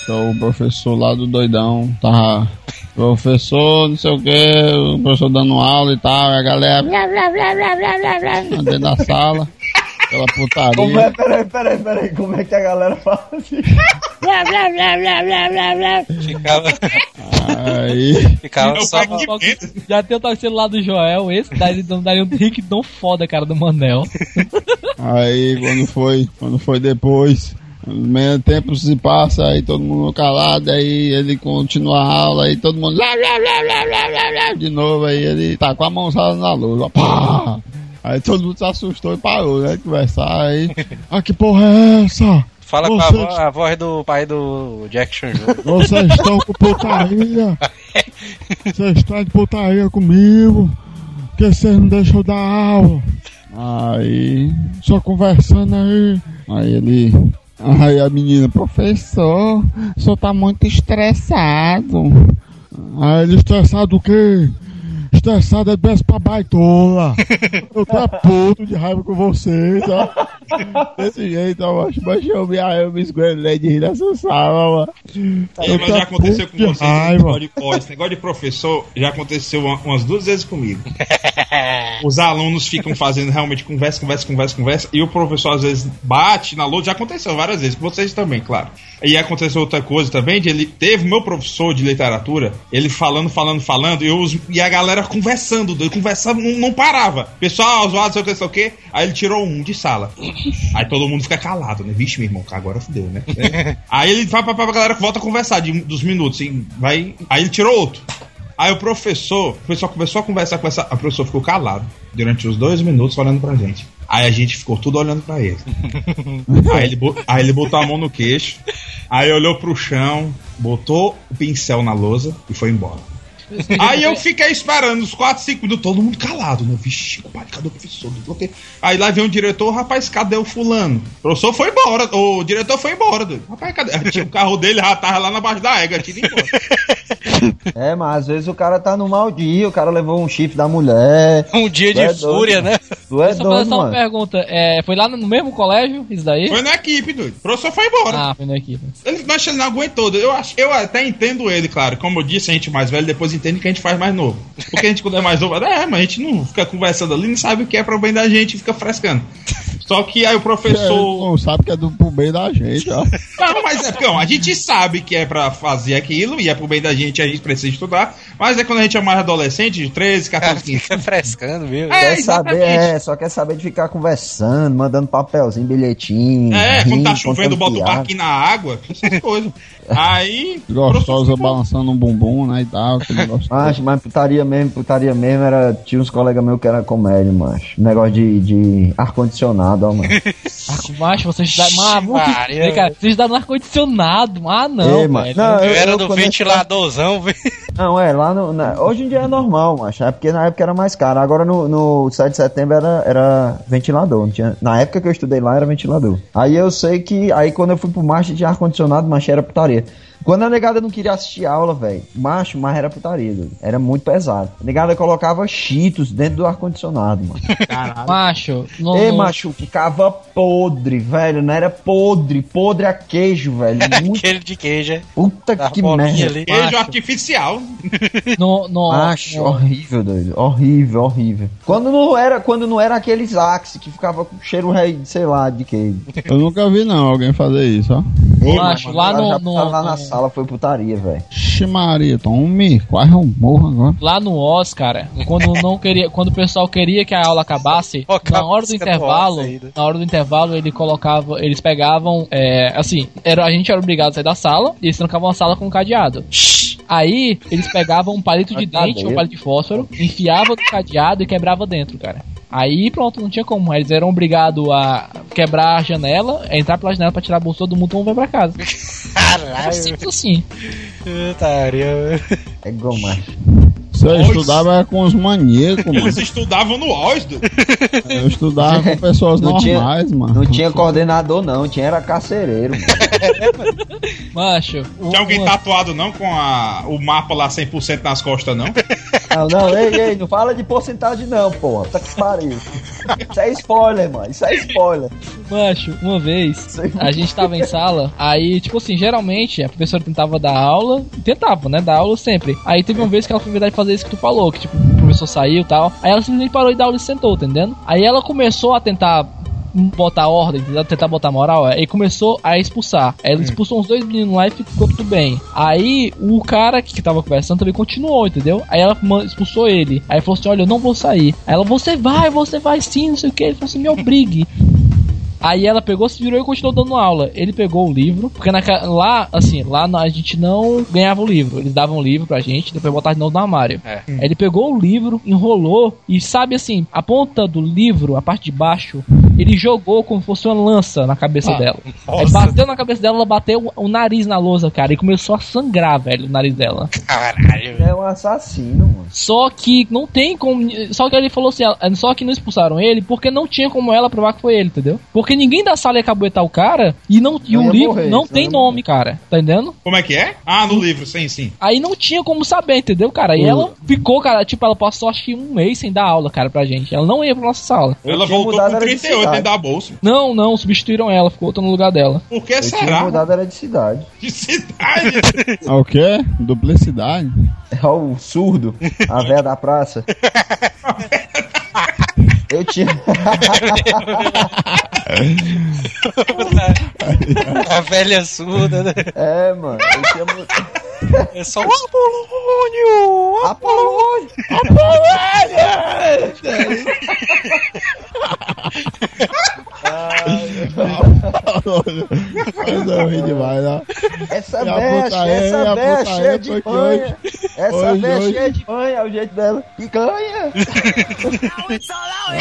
Então, o professor lá do doidão tava. Professor, não sei o que, o professor dando aula e tal, e a galera blá, blá, blá, blá, blá, blá, blá, dentro da sala, aquela putaria. Como é? Peraí, peraí, peraí. Como é que a galera fala assim? Blá, blá, blá, blá, blá, blá, blá. Ficava, Aí, ficava só. Já tem o toque celular do Joel, esse daí daria um rick tão foda, cara, do Manel. aí quando foi, quando foi depois, meio tempo se passa, aí todo mundo calado, aí ele continua a aula, aí todo mundo blá, blá, blá, de novo, aí ele tá com a mãozada na luz, ó, pá! Aí todo mundo se assustou e parou, né, conversar, aí, ah, que porra é essa? Fala com a, Vocês- vo- a voz do pai do Jackson Jr. Vocês estão com putaria. Vocês estão de putaria comigo. Que vocês não deixam dar aula. Aí, só conversando aí. Aí ele. Aí a menina, professor, o senhor tá muito estressado. Aí ele, estressado o quê? Estressado é desce pra baitola. Eu tô puto de raiva com vocês, ó. Desse jeito, ó, macho. Mas eu me, eu me esgoelei de rir nessa sala, mano. É, mas já aconteceu com de vocês. Esse raiva. negócio, de, ó, esse negócio de professor já aconteceu uma- umas duas vezes comigo. Os alunos ficam fazendo realmente conversa, conversa, conversa, conversa. E o professor às vezes bate na lousa. Já aconteceu várias vezes, com vocês também, claro. E aconteceu outra coisa também, de ele teve meu professor de literatura, ele falando, falando, falando, e, e a galera conversando, conversando, não, não parava. Pessoal, zoado, sei o que, sei o que. Aí ele tirou um de sala. Aí todo mundo fica calado, né? Vixe, meu irmão, agora fudeu, né? Aí ele vai pra, pra, pra galera que volta a conversar de- dos minutos, e vai. Aí ele tirou outro. Aí o professor, o professor começou a conversar com essa. A professor ficou calado durante os dois minutos olhando pra gente. Aí a gente ficou tudo olhando pra ele. aí, ele aí ele botou a mão no queixo, aí olhou pro chão, botou o pincel na lousa e foi embora. Aí eu fiquei esperando uns 4, 5 minutos, todo mundo calado, né? Vixe, pai, cadê o professor? Aí lá vem o diretor, rapaz, cadê o fulano? O professor foi embora, o diretor foi embora. doido. Rapaz, cadê? Tinha o carro dele já tava lá na base da égua, tinha embora. É, mas às vezes o cara tá no mau dia, o cara levou um chifre da mulher. Um dia Tu de é doido. fúria, né? Tu é fazer doido, só uma mano. pergunta. É, foi lá no mesmo colégio, isso daí? Foi na equipe, doido. O professor foi embora. Ah, foi na equipe. Ele, mas ele não aguentou. Eu, acho, eu até entendo ele, claro. Como eu disse, a gente mais velho depois entende que a gente faz mais novo. Porque a gente, quando é mais novo, é, mas a gente não fica conversando ali, não sabe o que é pro bem da gente e fica frescando. Só que aí o professor. Não sabe que é do pro bem da gente, ó. Não, mas é porque ó, a gente sabe que é pra fazer aquilo e é pro bem da gente, a gente precisa estudar. Mas é quando a gente é mais adolescente, de 13, 14, 15. Fica frescando mesmo. É, Quer saber, é, só quer saber de ficar conversando, mandando papelzinho, bilhetinho. É, quando tá rindo, chovendo, contando bota o barquinho na água, essas coisas. Aí. Gostosa balançando um bumbum, né, e tal. aquele negócio todo. Macho, mas putaria mesmo, putaria mesmo era. Tinha uns colegas meus que era comédia, macho. Negócio de, de ar-condicionado, ó, mano. Macho, vocês dá. Mas, Maria. dão no ar-condicionado. Ah, não. Ei, mano, não, Eu era eu do ventiladorzão, velho. Não, é, lá no. na- hoje em dia é normal, macho. É porque na época era mais caro. Agora no, no 7 de setembro era, era ventilador. Não tinha, na época que eu estudei lá era ventilador. Aí eu sei que. Aí quando eu fui pro macho de ar-condicionado, macho era putaria. Quando a negada não queria assistir aula, velho, macho, mas era putaria, doido. Era muito pesado. A negada colocava cheetos dentro do ar-condicionado, mano. Macho, no, Ei, no- macho, ficava podre, velho. Não era podre, podre a queijo, velho. Muito Aquele de queijo, é. puta Da que merda. ali. Queijo Macho. artificial. no, no, Acho no- horrível, doido. Horrível, horrível. Quando não era, quando não era aqueles Axe que ficava com cheiro rei, sei lá, de queijo. Eu nunca vi, não, alguém fazer isso, ó. Ei, Macho, mano, lá no- no- tava lá na no- sala foi putaria, velho. Ixi, Maria, tome, quase eu morro agora. Lá no Oz, cara, quando não queria, quando o pessoal queria que a aula acabasse, Toca na hora do do intervalo, aí, né? na hora do intervalo ele colocava, eles pegavam, é, assim, era, a gente era obrigado a sair da sala e eles trancavam a sala com um cadeado. Aí eles pegavam um palito de dente, um palito de fósforo, enfiava no cadeado e quebrava dentro, cara. Aí pronto, não tinha como. Eles eram obrigados a quebrar a janela, entrar pela janela pra tirar a bolsa todo mundo, vai pra casa. Caralho. simples assim. Putaria. É igual Você estudava com os maníacos, mano. Eles estudavam no doido. Eu estudava com pessoas Não tinha- normais, mano. Não tinha coordenador, não, tinha era carcereiro, mano. Macho, Tinha alguém tatuado, não? Com a, o mapa lá 100% nas costas, não? Não, não, ei, ei, não fala de porcentagem, não, porra. Tá que pariu. Isso é spoiler, mano. Isso é spoiler. Macho, uma vez, aí. a gente tava em sala, aí, tipo assim, geralmente a professora tentava dar aula, tentava, né, dar aula sempre. Aí teve uma vez que ela foi verdade fazer isso que tu falou, que tipo, o professor saiu e tal. Aí ela simplesmente parou de dar aula e sentou, entendendo? Aí ela começou a tentar botar ordem, tentar botar moral, aí começou a expulsar. Aí ela expulsou uns dois meninos lá e ficou tudo bem. Aí o cara que tava conversando também continuou, entendeu? Aí ela expulsou ele. Aí falou assim: Olha, eu não vou sair. Aí ela, você vai, você vai sim, não sei o que. Ele falou assim: me obrigue. Aí ela pegou, se virou e continuou dando aula. Ele pegou o livro, porque naquela- lá, assim, lá na- a gente não ganhava o livro. Eles davam o livro pra gente, depois botava de novo no armário. É. Aí ele pegou o livro, enrolou e sabe assim, a ponta do livro, a parte de baixo, ele jogou como se fosse uma lança na cabeça Ah, dela. Aí nossa. bateu na cabeça dela, ela bateu o nariz na lousa, cara, e começou a sangrar, velho, o nariz dela. Caralho. É um assassino, mano. Só que não tem como. Só que ele falou assim: ela- só que não expulsaram ele porque não tinha como ela provar que foi ele, entendeu? Porque ninguém da sala ia cabuetar o cara e, não, e o livro morrer, não tem nome, cara. Tá entendendo? Como é que é? Ah, no livro, sim, sim. Aí não tinha como saber, entendeu, cara? E ela ficou, cara, tipo, ela passou acho que um mês sem dar aula, cara, pra gente. Ela não ia pra nossa sala. Ela voltou com era de 38 cidade. Dentro da bolsa. Não, não, substituíram ela, ficou outra no lugar dela. Por que Eu tinha será? mudado, era de cidade. De cidade. É o quê? Duplicidade? É o surdo, a véia da praça. Eu tinha. A velha surda, né? É, mano. Eu tinha. É só o Apolônio! Apolônio! Mas eu ri demais, ó. Essa véia, putaria, essa véia cheia de manha. Essa hoje, véia hoje. cheia de manha, é o jeito dela. E ganha.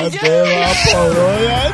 Até lá, Polônia.